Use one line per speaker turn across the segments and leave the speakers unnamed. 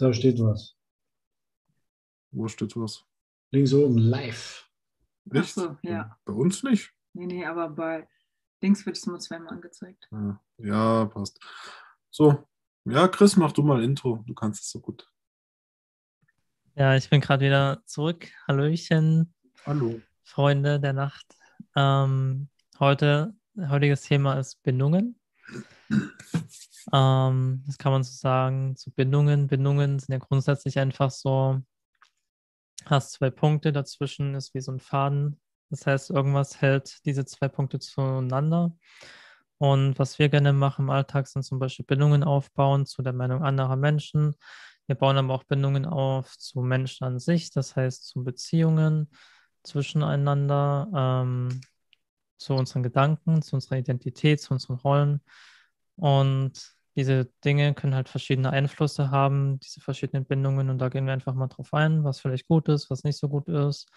Da steht was.
Wo steht was?
Links oben, live.
Ach so, ja.
Bei uns nicht?
Nee, nee, aber bei Links wird es nur zweimal angezeigt.
Ja, ja, passt. So, ja, Chris, mach du mal Intro. Du kannst es so gut.
Ja, ich bin gerade wieder zurück. Hallöchen,
Hallo.
Freunde der Nacht. Ähm, heute, heutiges Thema ist Bindungen. Ähm, das kann man so sagen zu Bindungen. Bindungen sind ja grundsätzlich einfach so, hast zwei Punkte, dazwischen ist wie so ein Faden. Das heißt, irgendwas hält diese zwei Punkte zueinander. Und was wir gerne machen im Alltag, sind zum Beispiel Bindungen aufbauen zu der Meinung anderer Menschen. Wir bauen aber auch Bindungen auf zu Menschen an sich, das heißt zu Beziehungen zwischeneinander, ähm, zu unseren Gedanken, zu unserer Identität, zu unseren Rollen. Und diese Dinge können halt verschiedene Einflüsse haben, diese verschiedenen Bindungen. Und da gehen wir einfach mal drauf ein, was vielleicht gut ist, was nicht so gut ist.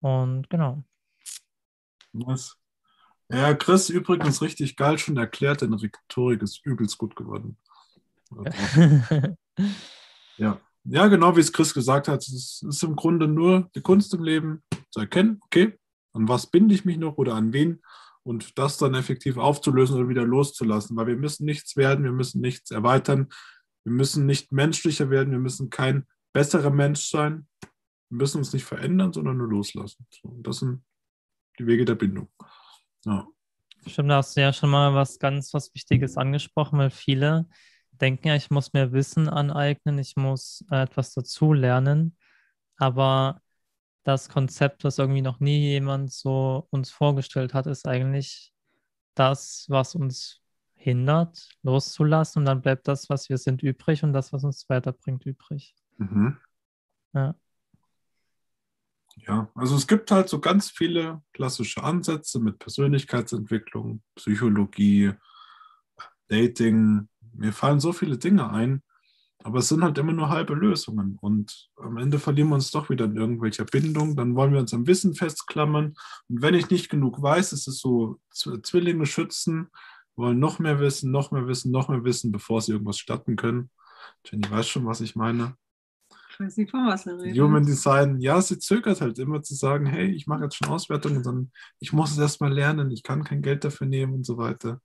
Und genau.
Was? Ja, Chris übrigens richtig geil schon erklärt, deine Rhetorik ist übelst gut geworden. Ja. Ja, genau wie es Chris gesagt hat, es ist im Grunde nur die Kunst im Leben zu erkennen, okay, an was binde ich mich noch oder an wen und das dann effektiv aufzulösen oder wieder loszulassen, weil wir müssen nichts werden, wir müssen nichts erweitern, wir müssen nicht menschlicher werden, wir müssen kein besserer Mensch sein, wir müssen uns nicht verändern, sondern nur loslassen. Und das sind die Wege der Bindung. Ja.
Stimmt, da hast du ja schon mal was ganz was Wichtiges angesprochen, weil viele denken ja, ich muss mir Wissen aneignen, ich muss äh, etwas dazu lernen, aber das Konzept, was irgendwie noch nie jemand so uns vorgestellt hat, ist eigentlich das, was uns hindert, loszulassen und dann bleibt das, was wir sind, übrig und das, was uns weiterbringt, übrig.
Mhm.
Ja.
Ja, also es gibt halt so ganz viele klassische Ansätze mit Persönlichkeitsentwicklung, Psychologie, Dating. Mir fallen so viele Dinge ein, aber es sind halt immer nur halbe Lösungen. Und am Ende verlieren wir uns doch wieder in irgendwelcher Bindung. Dann wollen wir uns am Wissen festklammern. Und wenn ich nicht genug weiß, ist es so Zwillinge schützen, wollen noch mehr wissen, noch mehr wissen, noch mehr wissen, bevor sie irgendwas starten können. Jenny weiß schon, was ich meine.
Ich weiß nicht, von was er redet.
Human Design, ja, sie zögert halt immer zu sagen, hey, ich mache jetzt schon Auswertungen, sondern ich muss es erstmal lernen, ich kann kein Geld dafür nehmen und so weiter.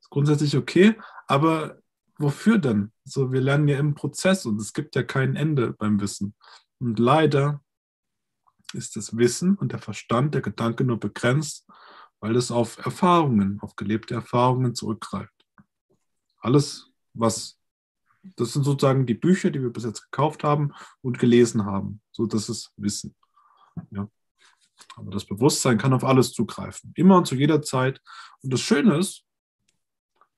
Ist grundsätzlich okay, aber wofür denn? So, wir lernen ja im Prozess und es gibt ja kein Ende beim Wissen. Und leider ist das Wissen und der Verstand, der Gedanke nur begrenzt, weil es auf Erfahrungen, auf gelebte Erfahrungen zurückgreift. Alles, was das sind sozusagen die Bücher, die wir bis jetzt gekauft haben und gelesen haben. So, das ist Wissen. Ja. Aber das Bewusstsein kann auf alles zugreifen. Immer und zu jeder Zeit. Und das Schöne ist,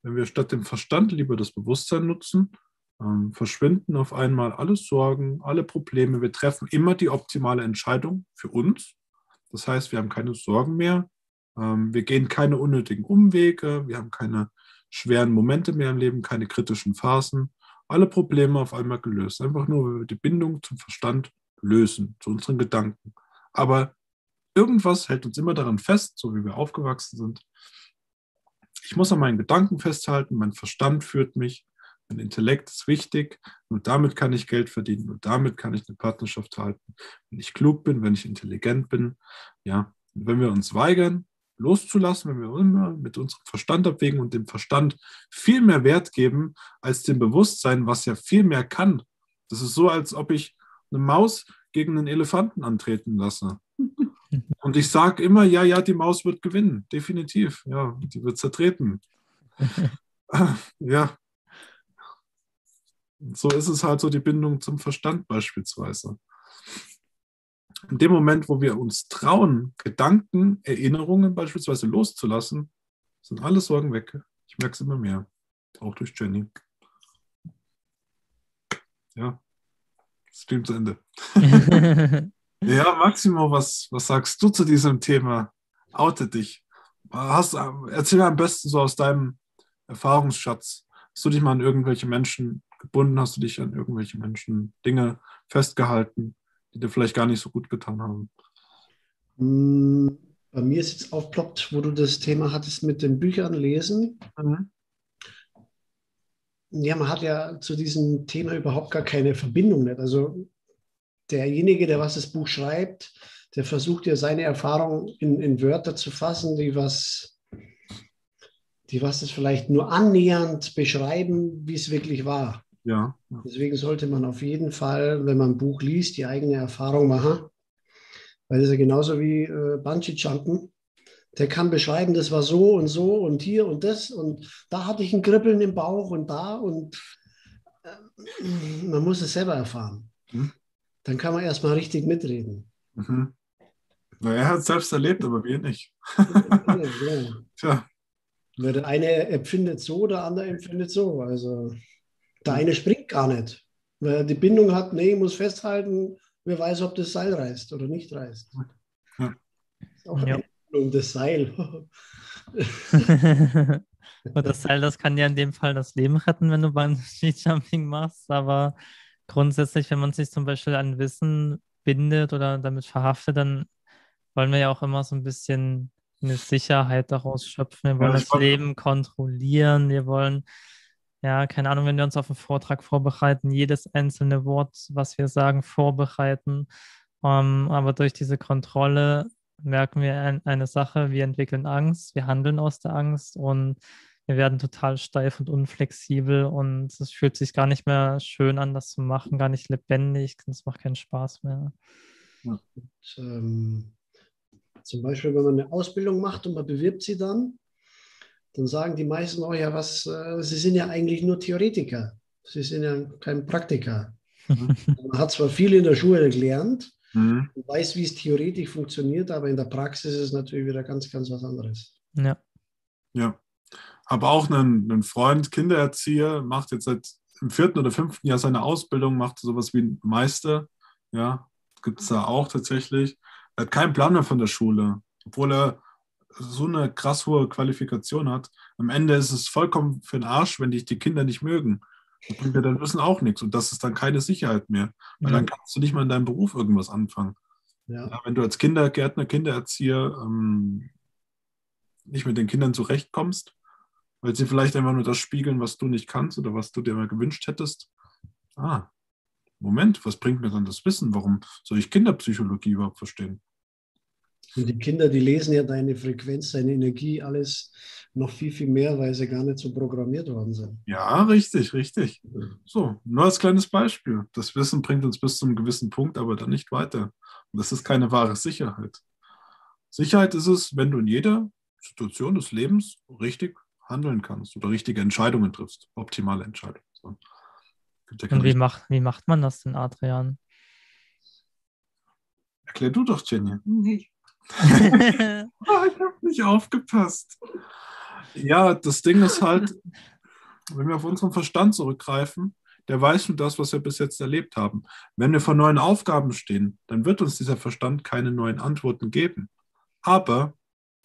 wenn wir statt dem Verstand lieber das Bewusstsein nutzen, ähm, verschwinden auf einmal alle Sorgen, alle Probleme. Wir treffen immer die optimale Entscheidung für uns. Das heißt, wir haben keine Sorgen mehr. Ähm, wir gehen keine unnötigen Umwege. Wir haben keine schweren Momente mehr im Leben, keine kritischen Phasen alle Probleme auf einmal gelöst. Einfach nur, weil wir die Bindung zum Verstand lösen, zu unseren Gedanken. Aber irgendwas hält uns immer daran fest, so wie wir aufgewachsen sind. Ich muss an meinen Gedanken festhalten, mein Verstand führt mich, mein Intellekt ist wichtig, nur damit kann ich Geld verdienen, nur damit kann ich eine Partnerschaft halten. Wenn ich klug bin, wenn ich intelligent bin, ja, und wenn wir uns weigern, loszulassen, wenn wir immer mit unserem Verstand abwägen und dem Verstand viel mehr Wert geben als dem Bewusstsein, was ja viel mehr kann. Das ist so, als ob ich eine Maus gegen einen Elefanten antreten lasse. Und ich sage immer, ja, ja, die Maus wird gewinnen, definitiv. Ja, die wird zertreten. ja. So ist es halt so die Bindung zum Verstand beispielsweise in dem Moment, wo wir uns trauen, Gedanken, Erinnerungen beispielsweise loszulassen, sind alle Sorgen weg. Ich merke es immer mehr. Auch durch Jenny. Ja, Stream zu Ende. ja, Maximo, was, was sagst du zu diesem Thema? Oute dich. Hast, erzähl am besten so aus deinem Erfahrungsschatz. Hast du dich mal an irgendwelche Menschen gebunden? Hast du dich an irgendwelche Menschen Dinge festgehalten? die dir vielleicht gar nicht so gut getan haben?
Hm, Bei mir ist jetzt aufploppt, wo du das Thema hattest mit den Büchern lesen.
Mhm.
ja, man hat ja zu diesem Thema überhaupt gar keine Verbindung. Nicht? Also derjenige, der was das Buch schreibt, der versucht ja seine Erfahrung in, in Wörter zu fassen, die was, die was es vielleicht nur annähernd beschreiben, wie es wirklich war.
Ja.
Deswegen sollte man auf jeden Fall, wenn man ein Buch liest, die eigene Erfahrung machen. Weil das ist ja genauso wie äh, Bungee-Jumpen. Der kann beschreiben, das war so und so und hier und das und da hatte ich ein Kribbeln im Bauch und da und äh, man muss es selber erfahren. Dann kann man erstmal richtig mitreden.
Mhm. Na, er hat es selbst erlebt, aber wir nicht.
ja, ja.
Tja,
Weil der eine empfindet so, der andere empfindet so. Also der eine springt gar nicht. Weil er die Bindung hat, nee, ich muss festhalten, wer weiß, ob das Seil reißt oder nicht reißt.
Ja.
Ist auch
Ja.
eine Bindung, das Seil.
Und das Seil, das kann ja in dem Fall das Leben retten, wenn du Bungee-Jumping machst. Aber grundsätzlich, wenn man sich zum Beispiel an Wissen bindet oder damit verhaftet, dann wollen wir ja auch immer so ein bisschen eine Sicherheit daraus schöpfen. Wir wollen
Ja,
das
wollte-
Leben kontrollieren. Wir wollen, ja, keine Ahnung, wenn wir uns auf einen Vortrag vorbereiten, jedes einzelne Wort, was wir sagen, vorbereiten. Ähm, aber durch diese Kontrolle merken wir ein, eine Sache, wir entwickeln Angst, wir handeln aus der Angst und wir werden total steif und unflexibel und es fühlt sich gar nicht mehr schön an, das zu machen, gar nicht lebendig, es macht keinen Spaß mehr.
ähm, zum Beispiel, wenn man eine Ausbildung macht und man bewirbt sie dann, dann sagen die meisten auch ja, was, äh, sie sind ja eigentlich nur Theoretiker. Sie sind ja kein Praktiker. Man hat zwar viel in der Schule gelernt,
mhm.
und weiß, wie es theoretisch funktioniert, aber in der Praxis ist es natürlich wieder ganz, ganz was anderes.
Ja,
ja. Aber auch einen, einen Freund, Kindererzieher, macht jetzt seit im vierten oder fünften Jahr seine Ausbildung, macht sowas wie ein Meister. Ja, gibt es da auch tatsächlich. Er hat keinen Plan mehr von der Schule, obwohl er so eine krass hohe Qualifikation hat. Am Ende ist es vollkommen für den Arsch, wenn dich die Kinder nicht mögen. Das bringt dir dann Wissen auch nichts. Und das ist dann keine Sicherheit mehr. Weil dann kannst du nicht mal in deinem Beruf irgendwas anfangen.
Ja.
Ja, wenn du als Kindergärtner, Kindererzieher ähm, nicht mit den Kindern zurechtkommst, weil sie vielleicht einfach nur das spiegeln, was du nicht kannst oder was du dir mal gewünscht hättest. Ah, Moment, was bringt mir dann das Wissen? Warum soll ich Kinderpsychologie überhaupt verstehen?
Und die Kinder, die lesen ja deine Frequenz, deine Energie, alles noch viel, viel mehr, weil sie gar nicht so programmiert worden sind.
Ja, richtig, richtig. So, nur als kleines Beispiel. Das Wissen bringt uns bis zu einem gewissen Punkt, aber dann nicht weiter. Und das ist keine wahre Sicherheit. Sicherheit ist es, wenn du in jeder Situation des Lebens richtig handeln kannst oder richtige Entscheidungen triffst. Optimale Entscheidungen. So.
Und wie macht, wie macht man das denn, Adrian?
Erklär du doch, Jenny.
Nee.
Ah, ich habe nicht aufgepasst. Ja, das Ding ist halt, wenn wir auf unseren Verstand zurückgreifen, der weiß nur das, was wir bis jetzt erlebt haben. Wenn wir vor neuen Aufgaben stehen, dann wird uns dieser Verstand keine neuen Antworten geben. Aber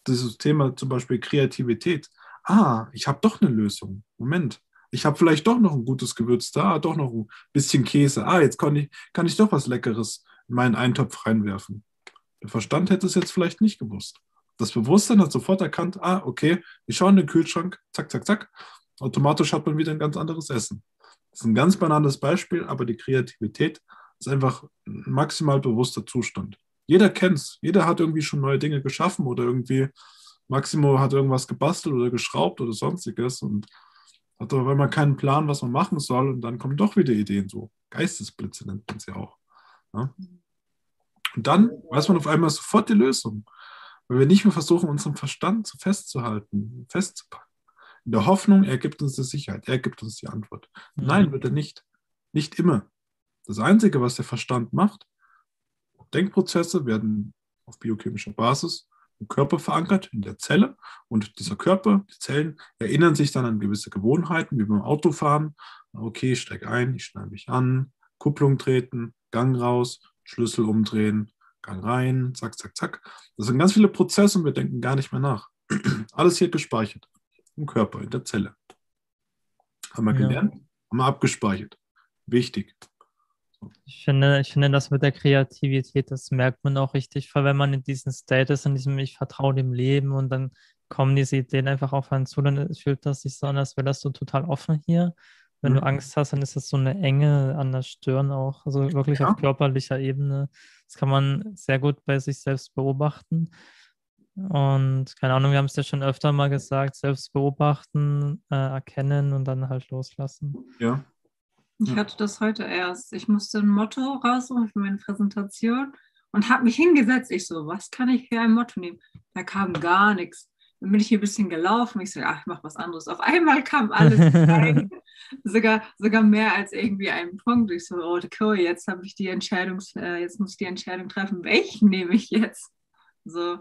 dieses Thema zum Beispiel Kreativität, ah, ich habe doch eine Lösung. Moment, ich habe vielleicht doch noch ein gutes Gewürz da, doch noch ein bisschen Käse. Ah, jetzt kann ich, kann ich doch was Leckeres in meinen Eintopf reinwerfen. Der Verstand hätte es jetzt vielleicht nicht gewusst. Das Bewusstsein hat sofort erkannt, ah, okay, ich schaue in den Kühlschrank, zack, zack, zack. Automatisch hat man wieder ein ganz anderes Essen. Das ist ein ganz banales Beispiel, aber die Kreativität ist einfach ein maximal bewusster Zustand. Jeder kennt es. Jeder hat irgendwie schon neue Dinge geschaffen oder irgendwie, Maximo hat irgendwas gebastelt oder geschraubt oder sonstiges und hat aber immer keinen Plan, was man machen soll und dann kommen doch wieder Ideen so. Geistesblitze nennt man sie auch. Ja? Und dann weiß man auf einmal sofort die Lösung, weil wir nicht mehr versuchen, unseren Verstand zu festzuhalten, festzupacken. In der Hoffnung, er gibt uns die Sicherheit, er gibt uns die Antwort. Nein, wird er nicht. Nicht immer. Das Einzige, was der Verstand macht, Denkprozesse werden auf biochemischer Basis im Körper verankert, in der Zelle. Und dieser Körper, die Zellen, erinnern sich dann an gewisse Gewohnheiten, wie beim Autofahren. Okay, ich steige ein, ich schneide mich an, Kupplung treten, Gang raus, Schlüssel umdrehen, Gang rein, zack, zack, zack. Das sind ganz viele Prozesse und wir denken gar nicht mehr nach. Alles hier gespeichert. Im Körper, in der Zelle. Haben wir
Ja.
gelernt, haben wir abgespeichert. Wichtig.
Ich finde, ich finde, das mit der Kreativität, das merkt man auch richtig, weil wenn man in diesem State ist, in diesem Ich vertraue dem Leben und dann kommen diese Ideen einfach auf einen zu, dann fühlt das sich so an, als wäre das so total offen hier. Wenn du
Mhm.
Angst hast, dann ist das so eine Enge an der Stirn auch, also wirklich
Ja.
auf körperlicher Ebene. Das kann man sehr gut bei sich selbst beobachten. Und keine Ahnung, wir haben es ja schon öfter mal gesagt, selbst beobachten, äh, erkennen und dann halt loslassen.
Ja.
Ich hatte das heute erst. Ich musste ein Motto raussuchen für meine Präsentation und habe mich hingesetzt. Ich so, was kann ich für ein Motto nehmen? Da kam gar nichts. Dann bin ich hier ein bisschen gelaufen. Ich so, ach, ich mach was anderes. Auf einmal kam alles rein. sogar, sogar mehr als irgendwie einen Punkt. Ich so, oh, cool, jetzt habe ich die Entscheidung, äh, jetzt muss ich die Entscheidung treffen, welchen nehme ich jetzt? So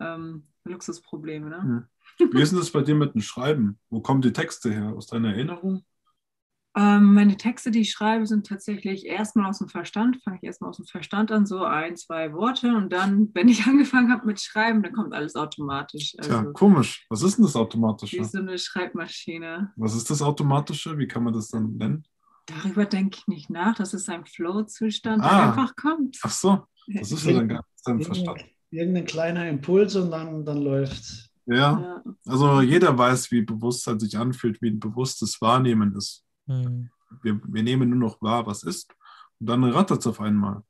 ähm, Luxusprobleme, ne?
Wie ist denn das bei dir mit dem Schreiben? Wo kommen die Texte her? Aus deiner Erinnerung?
Ähm, meine Texte, die ich schreibe, sind tatsächlich erstmal aus dem Verstand. Fange ich erstmal aus dem Verstand an, so ein, zwei Worte. Und dann, wenn ich angefangen habe mit Schreiben, dann kommt alles automatisch.
Tja,
Also,
komisch. Was ist denn das
wie
Automatische?
so eine Schreibmaschine.
Was ist das Automatische? Wie kann man das dann nennen?
Darüber denke ich nicht nach. Das ist ein Flow-Zustand,
Ah.
der einfach kommt.
Ach so, das ist ja dann gar nicht dein Verstand.
Irgendein, kleiner Impuls und dann, dann läuft's.
Ja,
Ja.
also jeder weiß, wie Bewusstsein sich anfühlt, wie ein bewusstes Wahrnehmen ist.
Hm.
Wir, wir nehmen nur noch wahr, was ist, und dann rattert es auf einmal.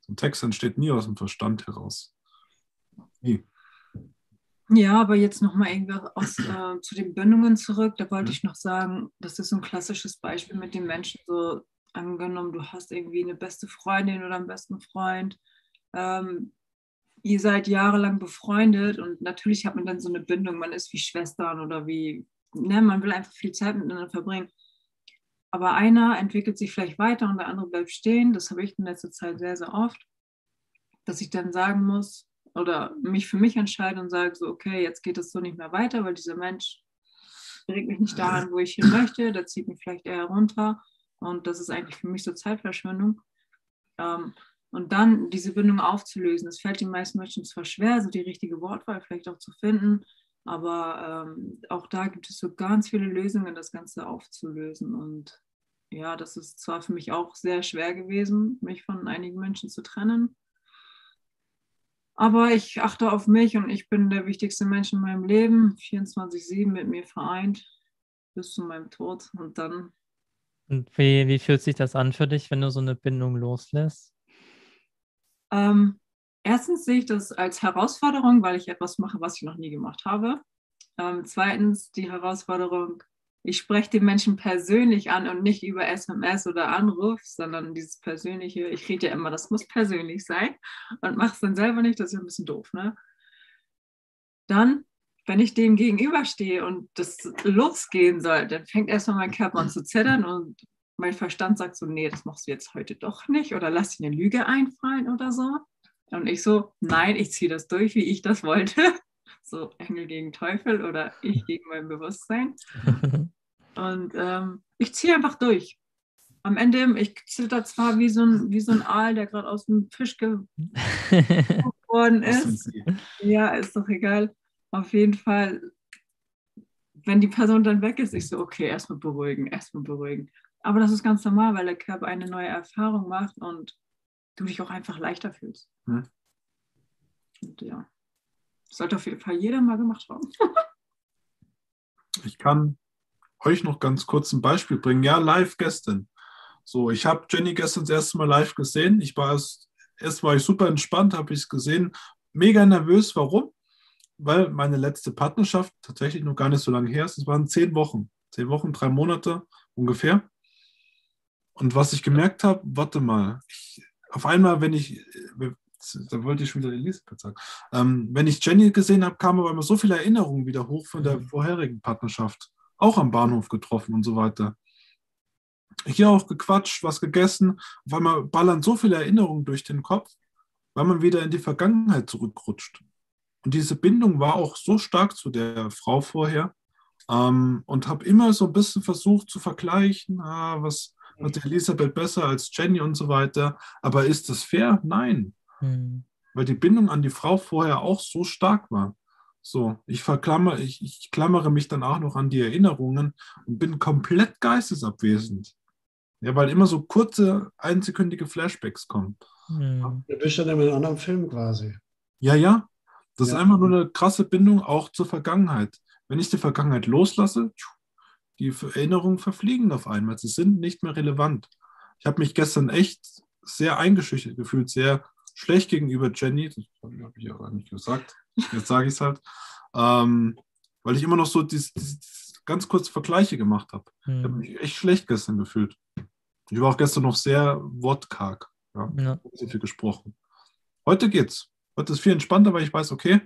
So ein Text entsteht nie aus dem Verstand heraus. Nie.
Ja, aber jetzt nochmal irgendwas aus, äh, zu den Bindungen zurück. Da wollte
Mhm.
ich noch sagen, das ist so ein klassisches Beispiel mit den Menschen. So angenommen, du hast irgendwie eine beste Freundin oder einen besten Freund. Ähm, ihr seid jahrelang befreundet und natürlich hat man dann so eine Bindung. Man ist wie Schwestern oder wie, ne, man will einfach viel Zeit miteinander verbringen. Aber einer entwickelt sich vielleicht weiter und der andere bleibt stehen. Das habe ich in letzter Zeit sehr, sehr oft, dass ich dann sagen muss, oder mich für mich entscheide und sage so, okay, jetzt geht es so nicht mehr weiter, weil dieser Mensch bringt mich nicht dahin, wo ich hin möchte, der zieht mich vielleicht eher runter und das ist eigentlich für mich so Zeitverschwendung. Ähm, und dann diese Bindung aufzulösen, das fällt den meisten Menschen zwar schwer, so die richtige Wortwahl vielleicht auch zu finden, aber ähm, auch da gibt es so ganz viele Lösungen, das Ganze aufzulösen und ja, das ist zwar für mich auch sehr schwer gewesen, mich von einigen Menschen zu trennen, aber ich achte auf mich und ich bin der wichtigste Mensch in meinem Leben, 24-7 mit mir vereint, bis zu meinem Tod. Und dann,
Und wie, wie fühlt sich das an für dich, wenn du so eine Bindung loslässt?
ähm, erstens sehe ich das als Herausforderung, weil ich etwas mache, was ich noch nie gemacht habe. Ähm, zweitens die Herausforderung, ich spreche den Menschen persönlich an und nicht über SMS oder Anruf, sondern dieses persönliche, ich rede ja immer, das muss persönlich sein und mache es dann selber nicht, das ist ja ein bisschen doof, ne? Dann, wenn ich dem gegenüberstehe und das losgehen soll, dann fängt erstmal mein Körper an zu zittern und mein Verstand sagt so, nee, das machst du jetzt heute doch nicht oder lass dir eine Lüge einfallen oder so. Und ich so, nein, ich ziehe das durch, wie ich das wollte. So Engel gegen Teufel oder ich gegen mein Bewusstsein. Und ähm, ich ziehe einfach durch. Am Ende, ich zitter zwar wie so ein, wie so ein Aal, der gerade aus dem Fisch geworden ist. Ja, ist doch egal. Auf jeden Fall, wenn die Person dann weg ist, ich so, okay, erstmal beruhigen, erstmal beruhigen. Aber das ist ganz normal, weil der Körper eine neue Erfahrung macht und du dich auch einfach leichter fühlst.
Hm.
Und ja, das sollte auf jeden Fall jeder mal gemacht haben.
Ich kann euch noch ganz kurz ein Beispiel bringen. Ja, live gestern. So, ich habe Jenny gestern das erste Mal live gesehen. Ich war erst, erst war ich super entspannt, habe ich es gesehen. Mega nervös. Warum? Weil meine letzte Partnerschaft tatsächlich noch gar nicht so lange her ist. Es waren zehn Wochen. Zehn Wochen, drei Monate ungefähr. Und was ich gemerkt habe, warte mal, ich, auf einmal, wenn ich, da wollte ich schon wieder Elisabeth sagen, ähm, wenn ich Jenny gesehen habe, kamen aber immer so viele Erinnerungen wieder hoch von der vorherigen Partnerschaft. Auch am Bahnhof getroffen und so weiter. Hier auch gequatscht, was gegessen. Auf einmal ballern so viele Erinnerungen durch den Kopf, weil man wieder in die Vergangenheit zurückrutscht. Und diese Bindung war auch so stark zu der Frau vorher ähm, und habe immer so ein bisschen versucht zu vergleichen, ah, was hat Elisabeth besser als Jenny und so weiter. Aber ist das fair? Nein,
Hm.
weil die Bindung an die Frau vorher auch so stark war. So, ich verklammer, ich, ich klammere mich dann auch noch an die Erinnerungen und bin komplett geistesabwesend. Ja, weil immer so kurze, einsekündige Flashbacks kommen.
Du bist schon in einem anderen Film quasi.
Ja, ja. Das ist
Ja.
einfach nur eine krasse Bindung auch zur Vergangenheit. Wenn ich die Vergangenheit loslasse, tschu, die Erinnerungen verfliegen auf einmal. Sie sind nicht mehr relevant. Ich habe mich gestern echt sehr eingeschüchtert gefühlt, sehr schlecht gegenüber Jenny. Das habe ich aber nicht gesagt. Jetzt sage ich es halt. Ähm, weil ich immer noch so dieses, dieses ganz kurz Vergleiche gemacht habe. Ich habe
Hm.
mich echt schlecht gestern gefühlt. Ich war auch gestern noch sehr wortkarg. Ja,
Ja.
so viel gesprochen. Heute geht's. Heute ist viel entspannter, weil ich weiß, okay,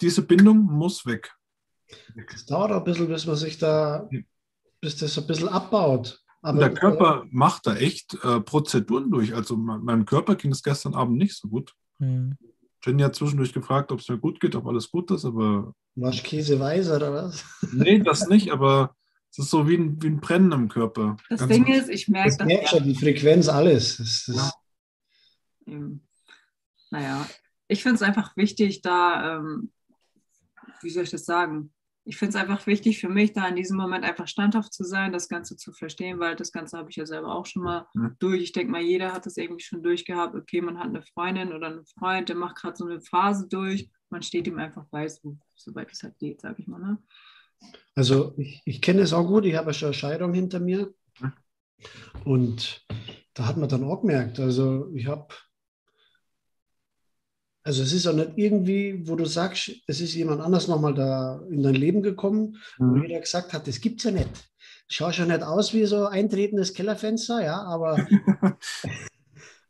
diese Bindung muss weg.
Es dauert auch ein bisschen, bis man sich da, bis das ein bisschen abbaut. Aber
der Körper macht da echt äh, Prozeduren durch. Also me- meinem Körper ging es gestern Abend nicht so gut.
Hm.
Jenny hat zwischendurch gefragt, ob es mir gut geht, ob alles gut ist, aber
warst Käseweiser oder was?
nee, das nicht, aber es ist so wie ein, wie ein Brennen im Körper.
Das
Ganz
Ding
kurz.
ist, ich merke
Das
das
merkt schon, die Frequenz, alles. Das, das,
Ja.
Naja, ich finde es einfach wichtig, da, ähm, wie soll ich das sagen? Ich finde es einfach wichtig für mich, da in diesem Moment einfach standhaft zu sein, das Ganze zu verstehen, weil das Ganze habe ich ja selber auch schon mal
Mhm.
durch. Ich denke mal, jeder hat das irgendwie schon durchgehabt. Okay, man hat eine Freundin oder einen Freund, der macht gerade so eine Phase durch. Man steht ihm einfach bei, so, soweit es halt geht, sage ich mal. Ne?
Also ich, ich kenne es auch gut, ich habe ja schon eine Scheidung hinter mir.
Mhm.
Und da hat man dann auch gemerkt, also ich habe, also es ist auch nicht irgendwie, wo du sagst, es ist jemand anders nochmal da in dein Leben gekommen, wo
Mhm.
jeder gesagt hat, das gibt's ja nicht. Schau schon nicht aus wie so eintretendes Kellerfenster, ja, aber,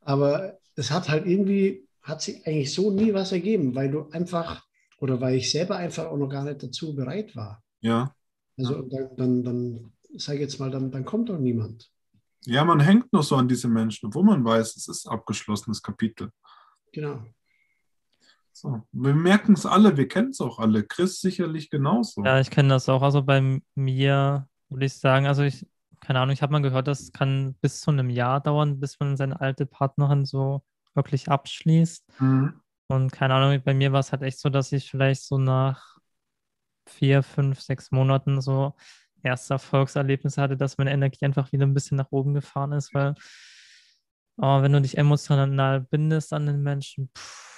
aber es hat halt irgendwie, hat sich eigentlich so nie was ergeben, weil du einfach, oder weil ich selber einfach auch noch gar nicht dazu bereit war.
Ja.
Also dann, dann, dann sag ich jetzt mal, dann, dann kommt doch niemand.
ja, man hängt noch so an diese Menschen, obwohl man weiß, es ist abgeschlossenes Kapitel.
Genau.
So. Wir merken es alle, wir kennen es auch alle. Chris sicherlich genauso.
Ja, ich kenne das auch. Also bei mir würde ich sagen, also ich, keine Ahnung, ich habe mal gehört, das kann bis zu einem Jahr dauern, bis man seine alte Partnerin so wirklich abschließt.
Mhm.
Und keine Ahnung, bei mir war es halt echt so, dass ich vielleicht so nach vier, fünf, sechs Monaten so erste Erfolgserlebnisse hatte, dass meine Energie einfach wieder ein bisschen nach oben gefahren ist, weil oh, wenn du dich emotional bindest an den Menschen, pff,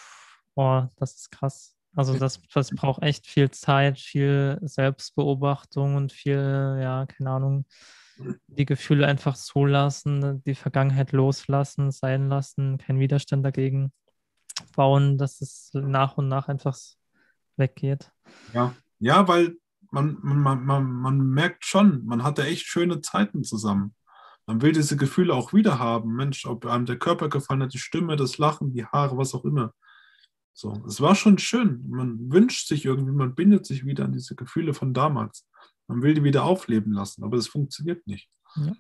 oh, das ist krass. Also das, das braucht echt viel Zeit, viel Selbstbeobachtung und viel, ja, keine Ahnung, die Gefühle einfach zulassen, die Vergangenheit loslassen, sein lassen, keinen Widerstand dagegen bauen, dass es nach und nach einfach weggeht.
Ja. ja, weil man, man, man, man merkt schon, man hatte echt schöne Zeiten zusammen. Man will diese Gefühle auch wieder haben. Mensch, ob einem der Körper gefallen hat, die Stimme, das Lachen, die Haare, was auch immer. So, es war schon schön. Man wünscht sich irgendwie, man bindet sich wieder an diese Gefühle von damals. Man will die wieder aufleben lassen, aber es funktioniert nicht.
Ja.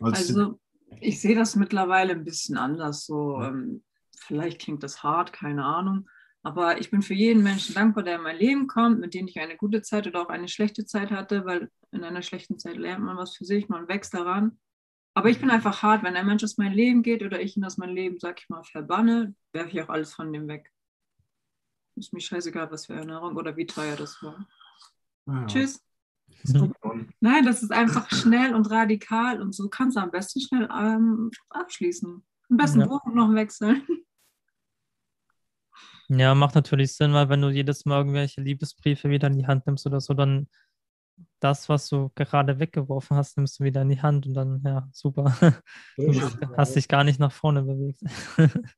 Also ich sehe das mittlerweile ein bisschen anders. So, ähm, vielleicht klingt das hart, keine Ahnung. Aber ich bin für jeden Menschen dankbar, der in mein Leben kommt, mit dem ich eine gute Zeit oder auch eine schlechte Zeit hatte, weil in einer schlechten Zeit lernt man was für sich, man wächst daran. Aber ich bin einfach hart, wenn ein Mensch aus meinem Leben geht oder ich ihn aus meinem Leben, sag ich mal, verbanne, werfe ich auch alles von dem weg. Ist mir scheißegal, was für Erinnerung oder wie teuer das war.
ja,
Tschüss. Nein, das ist einfach schnell und radikal und so kannst du am besten schnell ähm, abschließen. Am besten
Ja.
Wohnung noch wechseln.
Ja, macht natürlich Sinn, weil wenn du jedes Mal irgendwelche Liebesbriefe wieder in die Hand nimmst oder so, dann das, was du gerade weggeworfen hast, nimmst du wieder in die Hand und dann, ja, super. Du hast dich gar nicht nach vorne bewegt.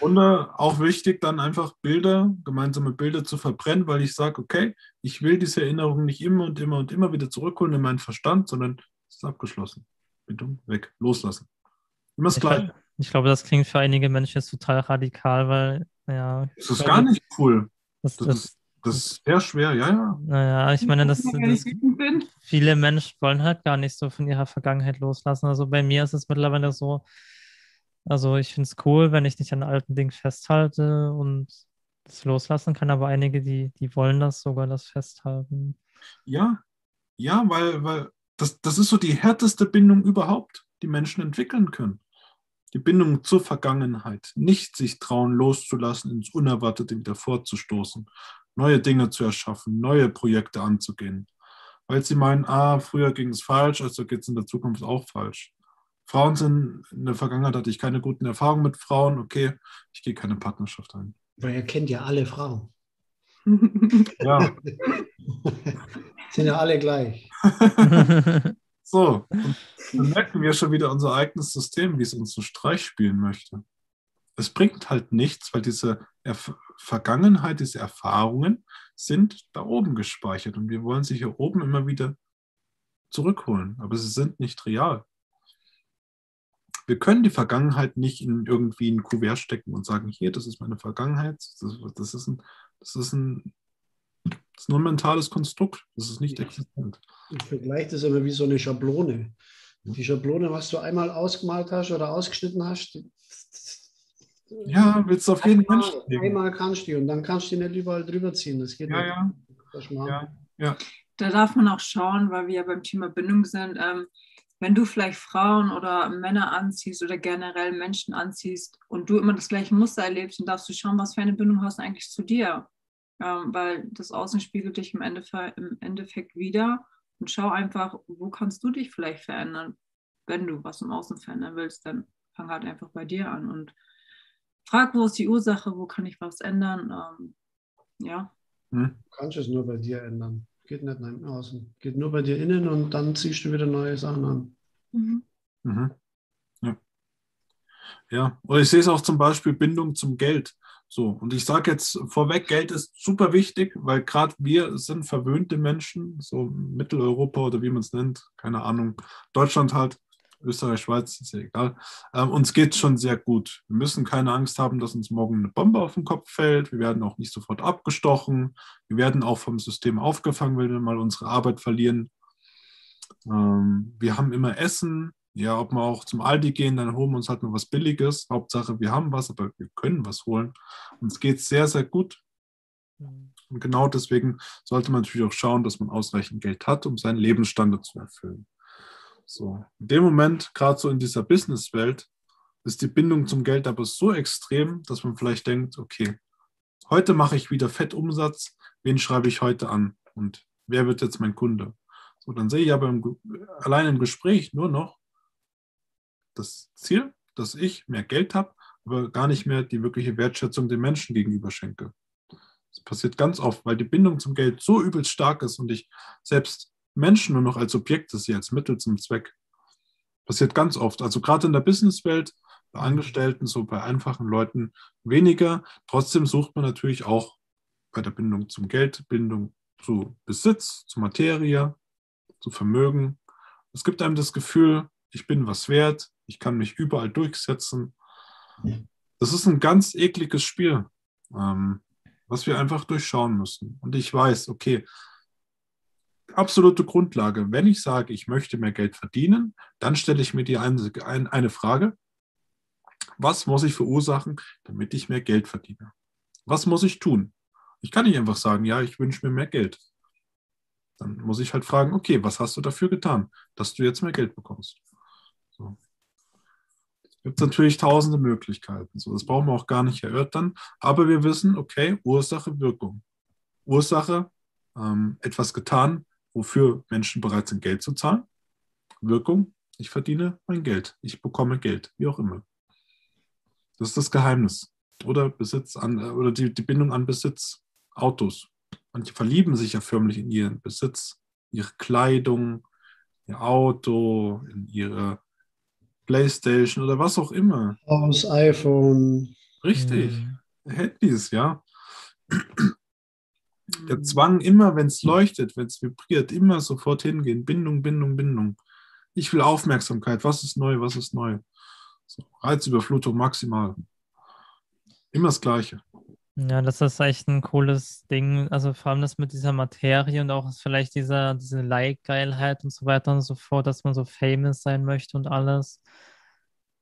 Und äh, auch wichtig, dann einfach Bilder, gemeinsame Bilder zu verbrennen, weil ich sage, okay, ich will diese Erinnerung nicht immer und immer und immer wieder zurückholen in meinen Verstand, sondern es ist abgeschlossen. Bindung weg, loslassen. Immer das
Ich,
Gleiche.
ich glaube, das klingt für einige Menschen jetzt total radikal, weil, ja,
Das ist gar nicht cool.
das,
Das
das,
ist, das ist sehr schwer, ja, ja.
naja, ich meine, das,
Wenn
das,
ich wütend bin.
viele Menschen wollen halt gar nicht so von ihrer Vergangenheit loslassen. Also bei mir ist es mittlerweile so, also ich finde es cool, wenn ich nicht an alten Dingen festhalte und das loslassen kann, aber einige, die, die wollen das sogar, das festhalten.
Ja, ja, weil, weil das, das ist so die härteste Bindung überhaupt, die Menschen entwickeln können. Die Bindung zur Vergangenheit, nicht sich trauen, loszulassen, ins Unerwartete wieder vorzustoßen, neue Dinge zu erschaffen, neue Projekte anzugehen. Weil sie meinen, ah, früher ging es falsch, also geht es in der Zukunft auch falsch. Frauen sind, in der Vergangenheit hatte ich keine guten Erfahrungen mit Frauen, okay, ich gehe keine Partnerschaft ein.
Weil er kennt ja alle Frauen.
Ja,
Sind ja alle gleich.
So, dann merken wir schon wieder unser eigenes System, wie es uns einen Streich spielen möchte. Es bringt halt nichts, weil diese Erf Vergangenheit, diese Erfahrungen sind da oben gespeichert und wir wollen sie hier oben immer wieder zurückholen, aber sie sind nicht real. Wir können die Vergangenheit nicht in irgendwie ein Kuvert stecken und sagen, hier, das ist meine Vergangenheit, das, das ist, ein, das ist ein das ist nur ein mentales Konstrukt. Das ist nicht existent.
Ich vergleiche das immer wie so eine Schablone. Die Schablone, was du einmal ausgemalt hast oder ausgeschnitten hast,
ja, willst du auf jeden Fall.
Einmal, einmal kannst du die und dann kannst du die nicht überall drüber ziehen. Das geht
ja,
nicht.
Ja. ja, ja.
Da darf man auch schauen, weil wir ja beim Thema Bindung sind. Ähm, wenn du vielleicht Frauen oder Männer anziehst oder generell Menschen anziehst und du immer das gleiche Muster erlebst, dann darfst du schauen, was für eine Bindung hast du eigentlich zu dir ähm, weil das Außen spiegelt dich im Endeffekt, im Endeffekt wieder und schau einfach, wo kannst du dich vielleicht verändern. Wenn du was im Außen verändern willst, dann fang halt einfach bei dir an und frag, wo ist die Ursache, wo kann ich was ändern. Ähm, ja.
Hm. Du kannst es nur bei dir ändern. Geht nicht nach außen. Geht nur bei dir innen und dann ziehst du wieder neue Sachen an.
Mhm. Mhm. Ja. ja, und ich sehe es auch zum Beispiel Bindung zum Geld. So, und ich sage jetzt vorweg, Geld ist super wichtig, weil gerade wir sind verwöhnte Menschen, so Mitteleuropa oder wie man es nennt, keine Ahnung, Deutschland halt, Österreich, Schweiz, ist ja egal. Ähm, uns geht es schon sehr gut. Wir müssen keine Angst haben, dass uns morgen eine Bombe auf den Kopf fällt. Wir werden auch nicht sofort abgestochen. Wir werden auch vom System aufgefangen, wenn wir mal unsere Arbeit verlieren. Ähm, wir haben immer Essen, ja, ob wir auch zum Aldi gehen, dann holen wir uns halt noch was Billiges. Hauptsache, wir haben was, aber wir können was holen. Uns geht es sehr, sehr gut. Und genau deswegen sollte man natürlich auch schauen, dass man ausreichend Geld hat, um seinen Lebensstandard zu erfüllen. So, in dem Moment, gerade so in dieser Businesswelt, ist die Bindung zum Geld aber so extrem, dass man vielleicht denkt, okay, heute mache ich wieder Fettumsatz, wen schreibe ich heute an und wer wird jetzt mein Kunde? So, dann sehe ich aber im, allein im Gespräch nur noch, das Ziel, dass ich mehr Geld habe, aber gar nicht mehr die wirkliche Wertschätzung den Menschen gegenüber schenke. Das passiert ganz oft, weil die Bindung zum Geld so übelst stark ist und ich selbst Menschen nur noch als Objekte sehe, als Mittel zum Zweck. Passiert ganz oft. Also gerade in der Businesswelt, bei Angestellten, so bei einfachen Leuten weniger. Trotzdem sucht man natürlich auch bei der Bindung zum Geld, Bindung zu Besitz, zu Materie, zu Vermögen. Es gibt einem das Gefühl, ich bin was wert, ich kann mich überall durchsetzen. Das ist ein ganz ekliges Spiel, ähm, was wir einfach durchschauen müssen. Und ich weiß, okay, absolute Grundlage, wenn ich sage, ich möchte mehr Geld verdienen, dann stelle ich mir die eine, eine Frage, was muss ich verursachen, damit ich mehr Geld verdiene? Was muss ich tun? Ich kann nicht einfach sagen, ja, ich wünsche mir mehr Geld. Dann muss ich halt fragen, okay, was hast du dafür getan, dass du jetzt mehr Geld bekommst? So gibt es natürlich tausende Möglichkeiten. So, das brauchen wir auch gar nicht erörtern. Aber wir wissen, okay, Ursache, Wirkung. Ursache, ähm, etwas getan, wofür Menschen bereit sind, Geld zu zahlen. Wirkung, ich verdiene mein Geld. Ich bekomme Geld, wie auch immer. Das ist das Geheimnis. Oder Besitz an, oder die, die Bindung an Besitz, Autos. Manche verlieben sich ja förmlich in ihren Besitz, ihre Kleidung, ihr Auto, in ihre Playstation oder was auch immer.
Aus iPhone.
Richtig. Mhm. Handys, ja. Der Zwang immer, wenn es leuchtet, wenn es vibriert, immer sofort hingehen. Bindung, Bindung, Bindung. Ich will Aufmerksamkeit. Was ist neu? Was ist neu? So, Reizüberflutung maximal. Immer das Gleiche.
Ja, das ist echt ein cooles Ding. Also vor allem das mit dieser Materie und auch vielleicht dieser, diese Like-Geilheit und so weiter und so fort, dass man so famous sein möchte und alles.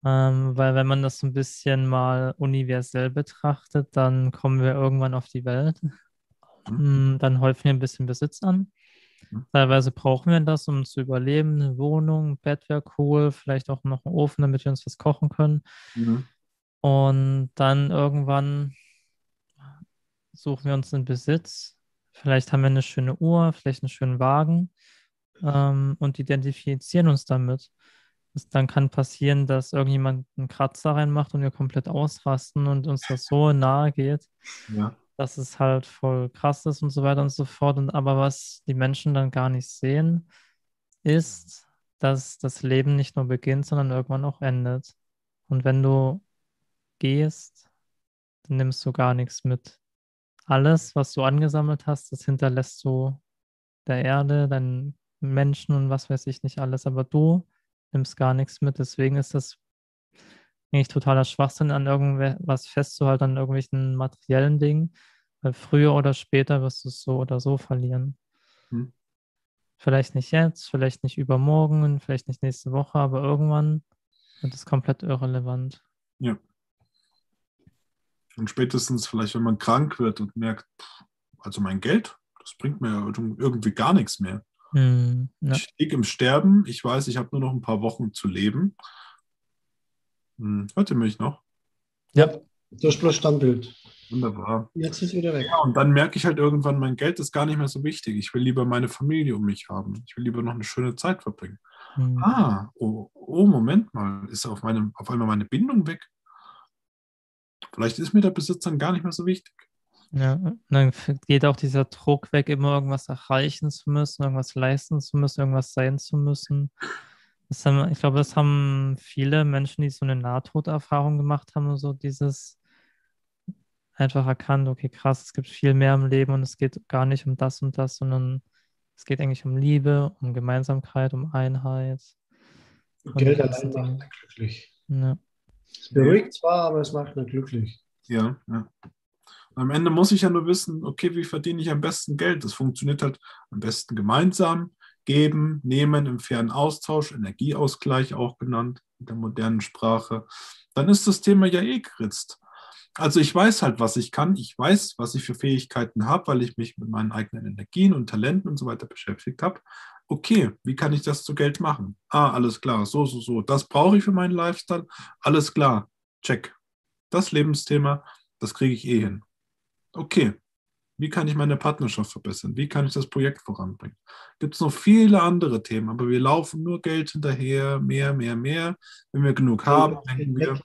Ähm, weil wenn man das so ein bisschen mal universell betrachtet, dann kommen wir irgendwann auf die Welt. Mhm. Dann häufen wir ein bisschen Besitz an. Mhm. Teilweise brauchen wir das, um zu überleben. Eine Wohnung, ein Bett wäre cool, vielleicht auch noch einen Ofen, damit wir uns was kochen können. Mhm. Und dann irgendwann suchen wir uns einen Besitz. Vielleicht haben wir eine schöne Uhr, vielleicht einen schönen Wagen ähm, und identifizieren uns damit. Es dann kann passieren, dass irgendjemand einen Kratzer reinmacht und wir komplett ausrasten und uns das so nahe geht.
Ja.
Dass es halt voll krass ist und so weiter und so fort. Und aber was die Menschen dann gar nicht sehen, ist, dass das Leben nicht nur beginnt, sondern irgendwann auch endet. Und wenn du gehst, dann nimmst du gar nichts mit. Alles, was du angesammelt hast, das hinterlässt du der Erde, deinen Menschen und was weiß ich nicht alles. Aber du nimmst gar nichts mit. Deswegen ist das eigentlich totaler Schwachsinn, an irgendwas festzuhalten, an irgendwelchen materiellen Dingen, weil früher oder später wirst du es so oder so verlieren. Hm. Vielleicht nicht jetzt, vielleicht nicht übermorgen, vielleicht nicht nächste Woche, aber irgendwann wird es komplett irrelevant.
Ja. Und spätestens vielleicht, wenn man krank wird und merkt, also mein Geld, das bringt mir irgendwie gar nichts mehr. Hm, ja. Ich liege im Sterben, ich weiß, ich habe nur noch ein paar Wochen zu leben. Hm, hört ihr mich noch?
Ja, durch bloß Standbild.
Wunderbar.
Jetzt ist wieder weg.
Ja, und dann merke ich halt irgendwann, mein Geld ist gar nicht mehr so wichtig. Ich will lieber meine Familie um mich haben. Ich will lieber noch eine schöne Zeit verbringen. Mhm. Ah, oh, oh, Moment mal, ist auf, meinem, auf einmal meine Bindung weg? Vielleicht ist mir der Besitz dann gar nicht mehr so wichtig.
Ja, dann geht auch dieser Druck weg, immer irgendwas erreichen zu müssen, irgendwas leisten zu müssen, irgendwas sein zu müssen. Haben, ich glaube, das haben viele Menschen, die so eine Nahtoderfahrung gemacht haben, so dieses einfach erkannt, okay, krass, es gibt viel mehr im Leben und es geht gar nicht um das und das, sondern es geht eigentlich um Liebe, um Gemeinsamkeit, um Einheit.
Und Geld allein macht nicht glücklich.
Ja.
Es beruhigt zwar, aber es macht nicht glücklich.
Ja, ja. Am Ende muss ich ja nur wissen, okay, wie verdiene ich am besten Geld? Das funktioniert halt am besten gemeinsam geben, nehmen im fairen Austausch, Energieausgleich auch genannt in der modernen Sprache, dann ist das Thema ja eh geritzt. Also ich weiß halt, was ich kann, ich weiß, was ich für Fähigkeiten habe, weil ich mich mit meinen eigenen Energien und Talenten und so weiter beschäftigt habe. Okay, wie kann ich das zu Geld machen? Ah, alles klar, so, so, so. Das brauche ich für meinen Lifestyle. Alles klar, check. Das Lebensthema, das kriege ich eh hin. Okay, wie kann ich meine Partnerschaft verbessern? Wie kann ich das Projekt voranbringen? Gibt es noch viele andere Themen, aber wir laufen nur Geld hinterher, mehr, mehr, mehr. Wenn wir genug haben, denken wir.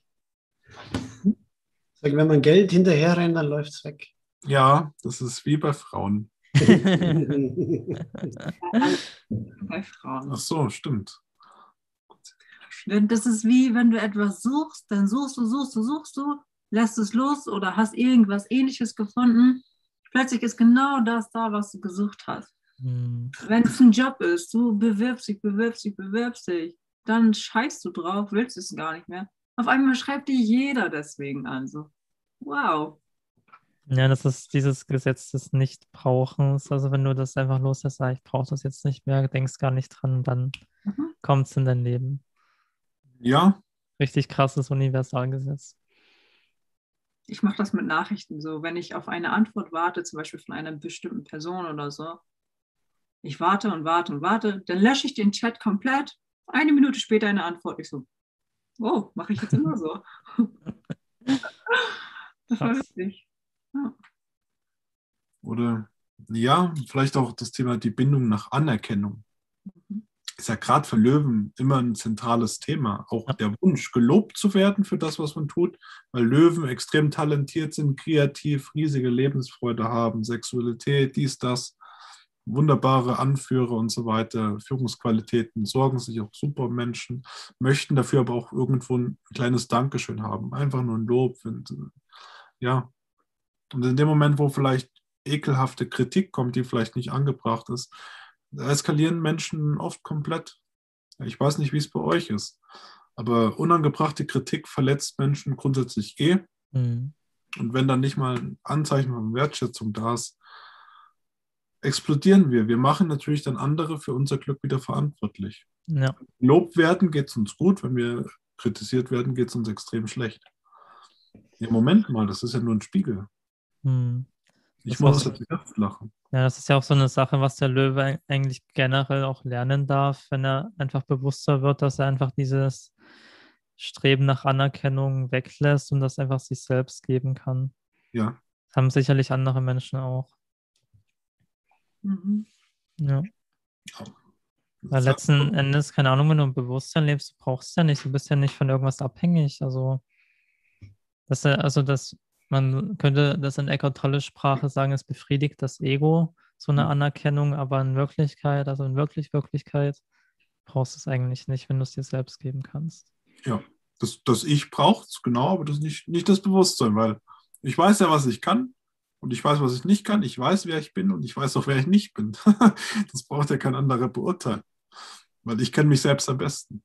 Sag, wenn man Geld hinterher rennt, dann läuft es weg.
Ja, das ist wie bei Frauen.
bei Frauen.
Ach so, stimmt.
Das ist wie, wenn du etwas suchst, dann suchst du, suchst du, suchst du, lässt es los oder hast irgendwas ähnliches gefunden Plötzlich ist genau das da, was du gesucht hast. Mhm. Wenn es ein Job ist, du bewirbst dich, bewirbst dich, bewirbst dich, dann scheißt du drauf, willst es gar nicht mehr. Auf einmal schreibt dir jeder deswegen an. So, wow.
Ja, das ist dieses Gesetz des Nichtbrauchens. Also wenn du das einfach loslässt, sagst, ich brauche das jetzt nicht mehr, denkst gar nicht dran, dann mhm. kommt es in dein Leben.
Ja.
Richtig krasses Universalgesetz
ich mache das mit Nachrichten so, wenn ich auf eine Antwort warte, zum Beispiel von einer bestimmten Person oder so, ich warte und warte und warte, dann lösche ich den Chat komplett. Eine Minute später eine Antwort. Ich so, oh, mache ich jetzt immer so. das war lustig. Ja.
Oder ja, vielleicht auch das Thema die Bindung nach Anerkennung. Ist ja gerade für Löwen immer ein zentrales Thema. Auch ja. der Wunsch, gelobt zu werden für das, was man tut, weil Löwen extrem talentiert sind, kreativ, riesige Lebensfreude haben, Sexualität, dies, das, wunderbare Anführer und so weiter, Führungsqualitäten, sorgen sich auch super Menschen, möchten dafür aber auch irgendwo ein kleines Dankeschön haben, einfach nur ein Lob. Und, ja. Und in dem Moment, wo vielleicht ekelhafte Kritik kommt, die vielleicht nicht angebracht ist, eskalieren Menschen oft komplett. Ich weiß nicht, wie es bei euch ist, aber unangebrachte Kritik verletzt Menschen grundsätzlich eh. Mhm. Und wenn dann nicht mal ein Anzeichen von Wertschätzung da ist, explodieren wir. Wir machen natürlich dann andere für unser Glück wieder verantwortlich.
Ja.
Lob werden geht es uns gut, wenn wir kritisiert werden, geht es uns extrem schlecht. Ja, Moment mal, das ist ja nur ein Spiegel.
Mhm.
Ich muss jetzt selbst lachen.
Ja, das ist ja auch so eine Sache, was der Löwe eigentlich generell auch lernen darf, wenn er einfach bewusster wird, dass er einfach dieses Streben nach Anerkennung weglässt und das einfach sich selbst geben kann.
Ja.
Das haben sicherlich andere Menschen auch.
Mhm.
Ja. Weil letzten Endes, keine Ahnung, wenn du im Bewusstsein lebst, du brauchst ja nicht, du bist ja nicht von irgendwas abhängig. Also, das, also das man könnte das in Eckhart Tolle Sprache sagen, es befriedigt das Ego, so eine Anerkennung, aber in Wirklichkeit, also in wirklich Wirklichkeit, brauchst du es eigentlich nicht, wenn du es dir selbst geben kannst.
Ja, das, das Ich braucht es, genau, aber das nicht, nicht das Bewusstsein, weil ich weiß ja, was ich kann und ich weiß, was ich nicht kann. Ich weiß, wer ich bin und ich weiß auch, wer ich nicht bin. das braucht ja kein anderer beurteilen, weil ich kenne mich selbst am besten.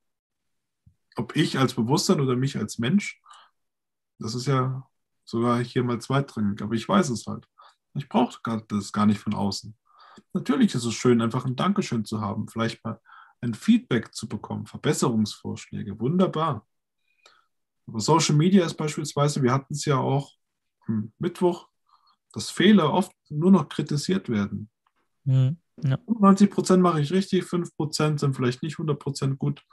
Ob ich als Bewusstsein oder mich als Mensch, das ist ja sogar hier mal zweitrangig, aber ich weiß es halt. Ich brauche das gar nicht von außen. Natürlich ist es schön, einfach ein Dankeschön zu haben, vielleicht mal ein Feedback zu bekommen, Verbesserungsvorschläge, wunderbar. Aber Social Media ist beispielsweise, wir hatten es ja auch am Mittwoch, dass Fehler oft nur noch kritisiert werden. Mhm, ja. 90 Prozent mache ich richtig, 5 Prozent sind vielleicht nicht 100 Prozent gut.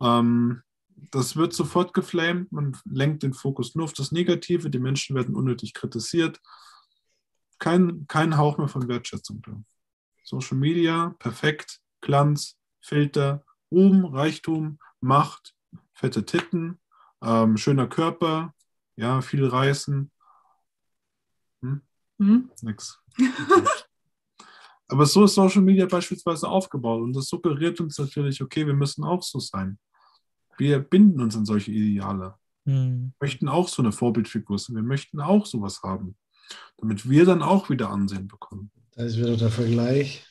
Ähm, das wird sofort geflamed, man lenkt den Fokus nur auf das Negative, die Menschen werden unnötig kritisiert. Kein, kein Hauch mehr von Wertschätzung da. Social Media, perfekt, Glanz, Filter, Ruhm, Reichtum, Macht, fette Titten, ähm, schöner Körper, ja, viel Reißen. Hm? Mhm. Nix. Aber so ist Social Media beispielsweise aufgebaut und das suggeriert uns natürlich, okay, wir müssen auch so sein. Wir binden uns an solche Ideale. Mhm. Wir möchten auch so eine Vorbildfigur sein. Wir möchten auch sowas haben, damit wir dann auch wieder Ansehen bekommen.
Da ist wieder der Vergleich.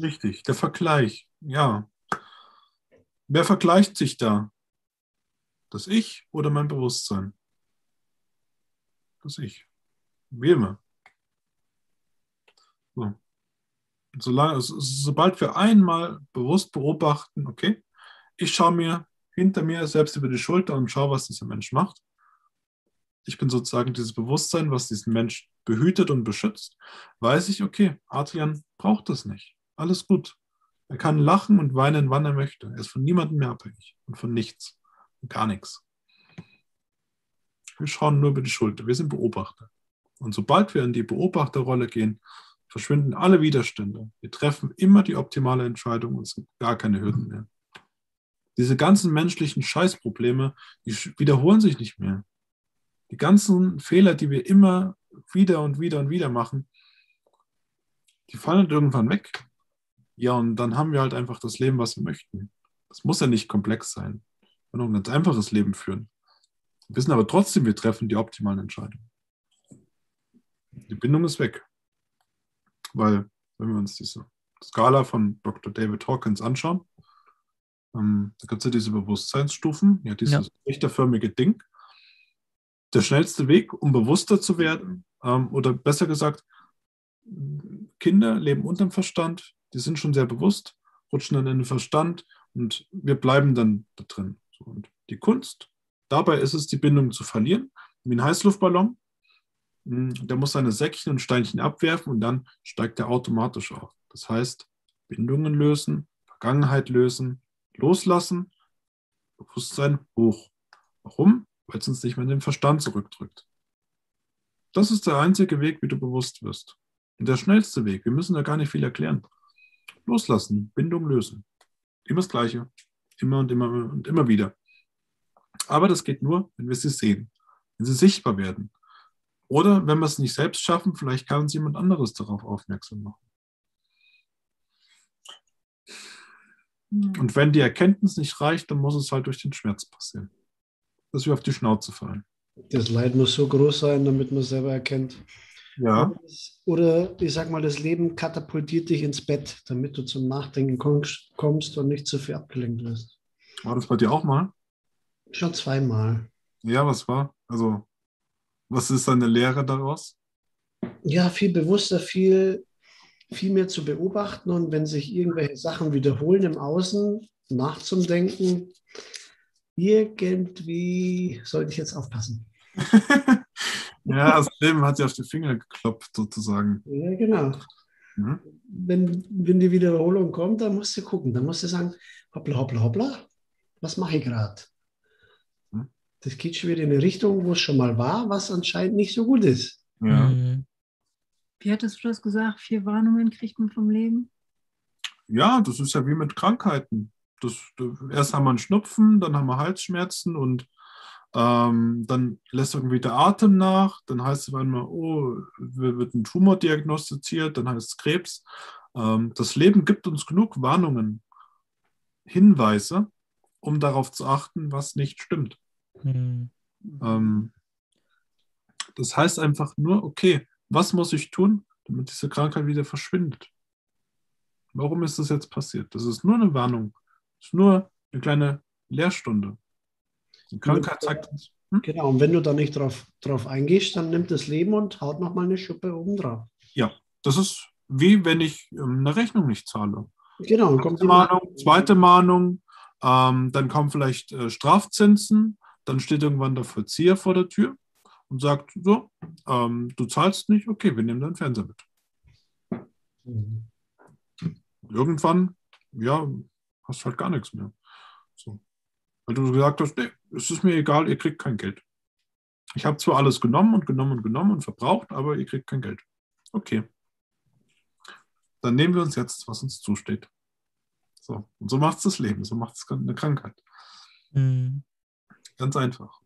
Richtig, der Vergleich, ja. Wer vergleicht sich da? Das Ich oder mein Bewusstsein? Das Ich. Wie immer. So. Solange, sobald wir einmal bewusst beobachten, okay, ich schaue mir hinter mir selbst über die Schulter und schaue, was dieser Mensch macht. Ich bin sozusagen dieses Bewusstsein, was diesen Mensch behütet und beschützt. Weiß ich, okay, Adrian braucht das nicht. Alles gut. Er kann lachen und weinen, wann er möchte. Er ist von niemandem mehr abhängig und von nichts. Und gar nichts. Wir schauen nur über die Schulter. Wir sind Beobachter. Und sobald wir in die Beobachterrolle gehen, verschwinden alle Widerstände. Wir treffen immer die optimale Entscheidung und es gibt gar keine Hürden mehr. Diese ganzen menschlichen Scheißprobleme, die wiederholen sich nicht mehr. Die ganzen Fehler, die wir immer wieder und wieder und wieder machen, die fallen halt irgendwann weg. Ja, und dann haben wir halt einfach das Leben, was wir möchten. Das muss ja nicht komplex sein. Wir können auch ein ganz einfaches Leben führen. Wir wissen aber trotzdem, wir treffen die optimalen Entscheidungen. Die Bindung ist weg. Weil, wenn wir uns diese Skala von Dr. David Hawkins anschauen, ähm, da gibt es ja diese Bewusstseinsstufen, ja, dieses ja. richterförmige Ding. Der schnellste Weg, um bewusster zu werden, ähm, oder besser gesagt, Kinder leben unterm Verstand, die sind schon sehr bewusst, rutschen dann in den Verstand und wir bleiben dann da drin. Und die Kunst, dabei ist es, die Bindung zu verlieren, wie ein Heißluftballon. Hm, der muss seine Säckchen und Steinchen abwerfen und dann steigt er automatisch auf. Das heißt, Bindungen lösen, Vergangenheit lösen, loslassen, Bewusstsein hoch. Warum? Weil es uns nicht mehr in den Verstand zurückdrückt. Das ist der einzige Weg, wie du bewusst wirst. Und der schnellste Weg. Wir müssen da gar nicht viel erklären. Loslassen, Bindung lösen. Immer das Gleiche. Immer und immer und immer wieder. Aber das geht nur, wenn wir sie sehen, wenn sie sichtbar werden. Oder wenn wir es nicht selbst schaffen, vielleicht kann uns jemand anderes darauf aufmerksam machen. Hm. Und wenn die Erkenntnis nicht reicht, dann muss es halt durch den Schmerz passieren. Dass wir auf die Schnauze fallen.
Das Leid muss so groß sein, damit man es selber erkennt.
Ja.
Oder ich sag mal, das Leben katapultiert dich ins Bett, damit du zum Nachdenken kommst und nicht zu viel abgelenkt wirst.
War das bei dir auch mal?
Schon zweimal.
Ja, was war? Also, was ist deine Lehre daraus?
Ja, viel bewusster, viel, viel mehr zu beobachten und wenn sich irgendwelche Sachen wiederholen im Außen, nachzudenken, irgendwie sollte ich jetzt aufpassen.
Ja, das Leben hat dir auf die Finger geklopft, sozusagen.
Ja, genau. Mhm. Wenn, wenn die Wiederholung kommt, dann musst du gucken. Dann musst du sagen, hoppla, hoppla, hoppla, was mache ich gerade? Mhm. Das geht schon wieder in eine Richtung, wo es schon mal war, was anscheinend nicht so gut ist.
Ja. Mhm.
Wie hattest du das gesagt? Vier Warnungen kriegt man vom Leben?
Ja, das ist ja wie mit Krankheiten. Das, erst haben wir einen Schnupfen, dann haben wir Halsschmerzen und Ähm, dann lässt irgendwie der Atem nach, dann heißt es einmal, oh, wird ein Tumor diagnostiziert, dann heißt es Krebs. Ähm, das Leben gibt uns genug Warnungen, Hinweise, um darauf zu achten, was nicht stimmt.
Mhm.
Ähm, das heißt einfach nur, okay, was muss ich tun, damit diese Krankheit wieder verschwindet? Warum ist das jetzt passiert? Das ist nur eine Warnung. Das ist nur eine kleine Lehrstunde. Die Krankheit zeigt uns.
Hm? Genau, und wenn du da nicht drauf, drauf eingehst, dann nimmt das Leben und haut nochmal eine Schuppe oben drauf.
Ja, das ist wie wenn ich ähm, eine Rechnung nicht zahle.
Genau,
dann kommt die Mahnung, zweite Mahnung, ähm, dann kommen vielleicht äh, Strafzinsen, dann steht irgendwann der Vollzieher vor der Tür und sagt, so, ähm, du zahlst nicht, okay, wir nehmen deinen Fernseher mit. Mhm. Irgendwann, ja, hast halt gar nichts mehr. So. Weil du gesagt hast, nee, es ist mir egal, ihr kriegt kein Geld. Ich habe zwar alles genommen und genommen und genommen und verbraucht, aber ihr kriegt kein Geld. Okay. Dann nehmen wir uns jetzt, was uns zusteht. So. Und so macht es das Leben, so macht es eine Krankheit. Mhm. Ganz einfach.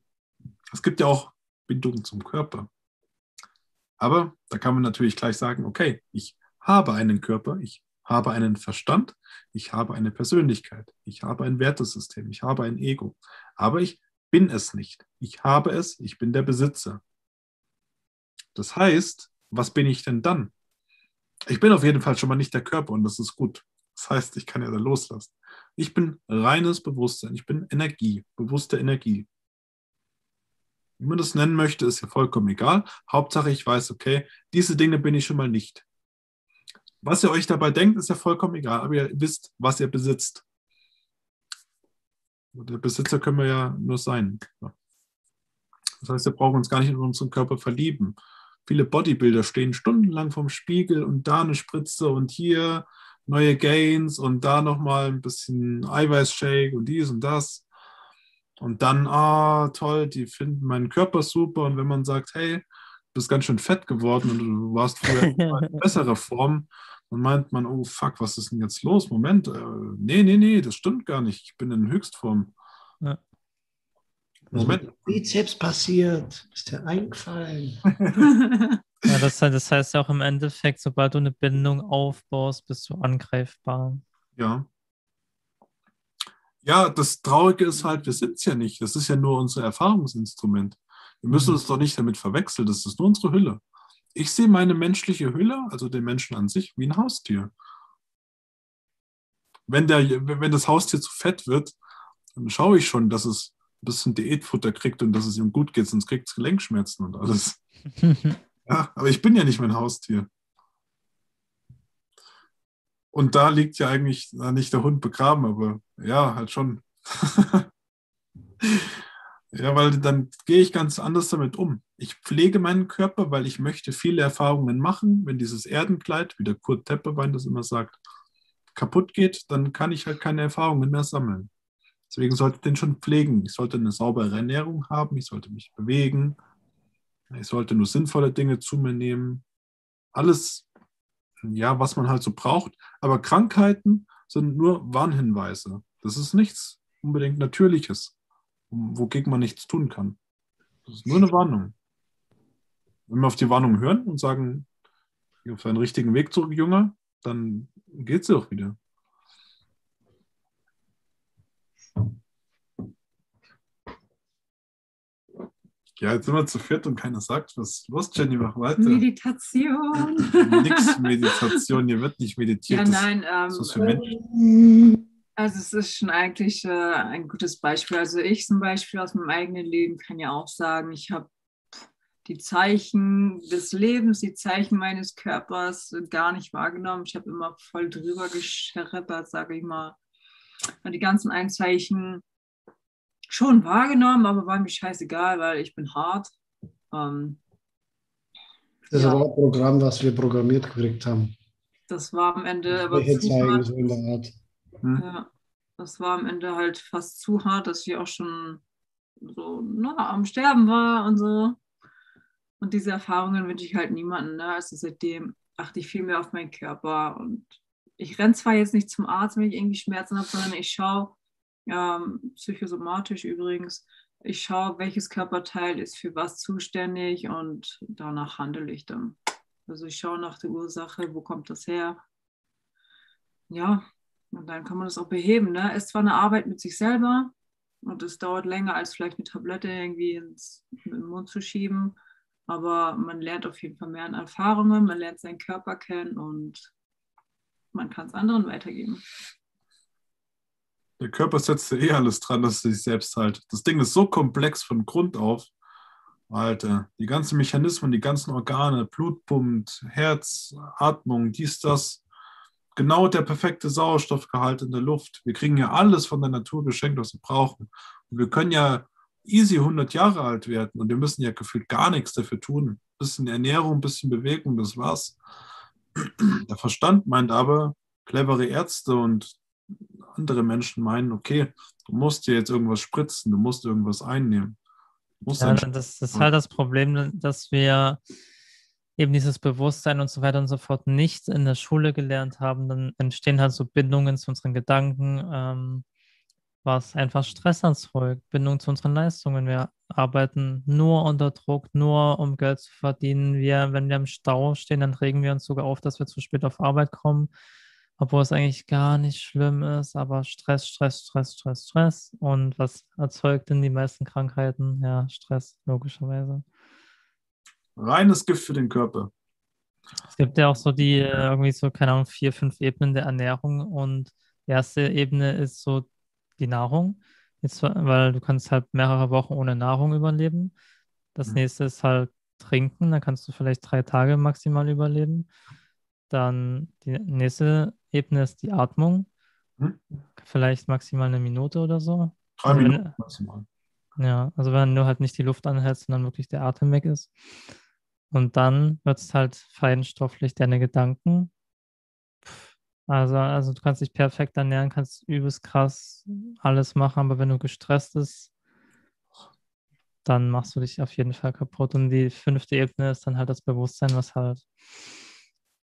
Es gibt ja auch Bindungen zum Körper. Aber da kann man natürlich gleich sagen, okay, ich habe einen Körper, ich habe einen Verstand, ich habe eine Persönlichkeit, ich habe ein Wertesystem, ich habe ein Ego. Aber ich bin es nicht. Ich habe es, ich bin der Besitzer. Das heißt, was bin ich denn dann? Ich bin auf jeden Fall schon mal nicht der Körper und das ist gut. Das heißt, ich kann ja da loslassen. Ich bin reines Bewusstsein, ich bin Energie, bewusste Energie. Wie man das nennen möchte, ist ja vollkommen egal. Hauptsache, ich weiß, okay, diese Dinge bin ich schon mal nicht. Was ihr euch dabei denkt, ist ja vollkommen egal, aber ihr wisst, was ihr besitzt. Der Besitzer können wir ja nur sein. Das heißt, wir brauchen uns gar nicht in unseren Körper verlieben. Viele Bodybuilder stehen stundenlang vorm Spiegel und da eine Spritze und hier neue Gains und da nochmal ein bisschen Eiweißshake und dies und das. Und dann, ah, toll, die finden meinen Körper super. Und wenn man sagt, hey, du bist ganz schön fett geworden und du warst früher in besserer Form, dann meint man, oh fuck, was ist denn jetzt los? Moment, äh, nee, nee, nee, das stimmt gar nicht. Ich bin in Höchstform. Ja.
Moment. Bizeps passiert, ist dir eingefallen.
ja, das, das heißt ja auch im Endeffekt, sobald du eine Bindung aufbaust, bist du angreifbar.
Ja. Ja, das Traurige ist halt, wir sind es ja nicht. Das ist ja nur unser Erfahrungsinstrument. Wir müssen mhm. uns doch nicht damit verwechseln. Das ist nur unsere Hülle. Ich sehe meine menschliche Hülle, also den Menschen an sich, wie ein Haustier. Wenn, der, wenn das Haustier zu fett wird, dann schaue ich schon, dass es ein bisschen Diätfutter kriegt und dass es ihm gut geht, sonst kriegt es Gelenkschmerzen und alles. ja, aber ich bin ja nicht mein Haustier. Und da liegt ja eigentlich nicht der Hund begraben, aber ja, halt schon. ja, weil dann gehe ich ganz anders damit um. Ich pflege meinen Körper, weil ich möchte viele Erfahrungen machen. Wenn dieses Erdenkleid, wie der Kurt Tepperwein das immer sagt, kaputt geht, dann kann ich halt keine Erfahrungen mehr sammeln. Deswegen sollte ich den schon pflegen. Ich sollte eine saubere Ernährung haben, ich sollte mich bewegen, ich sollte nur sinnvolle Dinge zu mir nehmen. Alles ja, was man halt so braucht. Aber Krankheiten sind nur Warnhinweise. Das ist nichts unbedingt Natürliches, wogegen man nichts tun kann. Das ist nur eine Warnung. Wenn wir auf die Warnung hören und sagen, auf einen richtigen Weg zurück, Junge, dann geht sie auch wieder. Ja, jetzt sind wir zu viert und keiner sagt was. Los, Jenny, mach weiter.
Meditation.
Nix Meditation, hier wird nicht meditiert.
Ja, nein. Das, ähm, für Menschen? Also es ist schon eigentlich äh, ein gutes Beispiel. Also ich zum Beispiel aus meinem eigenen Leben kann ja auch sagen, ich habe die Zeichen des Lebens, die Zeichen meines Körpers gar nicht wahrgenommen. Ich habe immer voll drüber gescheppert, sage ich mal. Und die ganzen Einzeichen schon wahrgenommen, aber war mir scheißegal, weil ich bin hart. Ähm,
das ja. war ein Programm, was wir programmiert gekriegt haben.
Das war am Ende aber
zu zeigen, so in der Art.
Hm? Ja, das war am Ende halt fast zu hart, dass ich auch schon so na, am Sterben war und so. Und diese Erfahrungen wünsche ich halt niemandem. Ne? Also seitdem achte ich viel mehr auf meinen Körper und ich renne zwar jetzt nicht zum Arzt, wenn ich irgendwie Schmerzen habe, sondern ich schaue, ähm, psychosomatisch übrigens, ich schaue, welches Körperteil ist für was zuständig und danach handle ich dann. Also ich schaue nach der Ursache, wo kommt das her? Ja, und dann kann man das auch beheben. Ne? Es ist zwar eine Arbeit mit sich selber und es dauert länger, als vielleicht eine Tablette irgendwie ins, in den Mund zu schieben, aber man lernt auf jeden Fall mehr an Erfahrungen, man lernt seinen Körper kennen und man kann es anderen weitergeben.
Der Körper setzt ja eh alles dran, dass er sich selbst halt. Das Ding ist so komplex von Grund auf. Alter, die ganzen Mechanismen, die ganzen Organe, Blut Herz, Atmung, dies, das. Genau der perfekte Sauerstoffgehalt in der Luft. Wir kriegen ja alles von der Natur geschenkt, was wir brauchen. Und wir können ja easy 100 Jahre alt werden und wir müssen ja gefühlt gar nichts dafür tun. Ein bisschen Ernährung, ein bisschen Bewegung, das war's. Der Verstand meint aber, clevere Ärzte und andere Menschen meinen, okay, du musst dir jetzt irgendwas spritzen, du musst irgendwas einnehmen.
Ja, das, das ist halt das Problem, dass wir eben dieses Bewusstsein und so weiter und so fort nicht in der Schule gelernt haben. Dann entstehen halt so Bindungen zu unseren Gedanken, ähm, was einfach Stress erzeugt, Bindung zu unseren Leistungen. Wir arbeiten nur unter Druck, nur um Geld zu verdienen. Wir, wenn wir im Stau stehen, dann regen wir uns sogar auf, dass wir zu spät auf Arbeit kommen obwohl es eigentlich gar nicht schlimm ist, aber Stress, Stress, Stress, Stress, Stress. Und was erzeugt denn die meisten Krankheiten? Ja, Stress, logischerweise.
Reines Gift für den Körper.
Es gibt ja auch so die, äh, irgendwie so, keine Ahnung, vier, fünf Ebenen der Ernährung. Und die erste Ebene ist so die Nahrung. Jetzt, weil du kannst halt mehrere Wochen ohne Nahrung überleben. Das mhm. nächste ist halt Trinken, da kannst du vielleicht drei Tage maximal überleben. Dann die nächste Ebene ist die Atmung. Hm? Vielleicht maximal eine Minute oder so.
Drei also Minuten wenn, maximal.
Ja, also wenn du halt nicht die Luft anhältst, sondern wirklich der Atem weg ist. Und dann wird es halt feinstofflich deine Gedanken. Also, also du kannst dich perfekt ernähren, kannst übelst krass alles machen, aber wenn du gestresst bist, dann machst du dich auf jeden Fall kaputt. Und die fünfte Ebene ist dann halt das Bewusstsein, was halt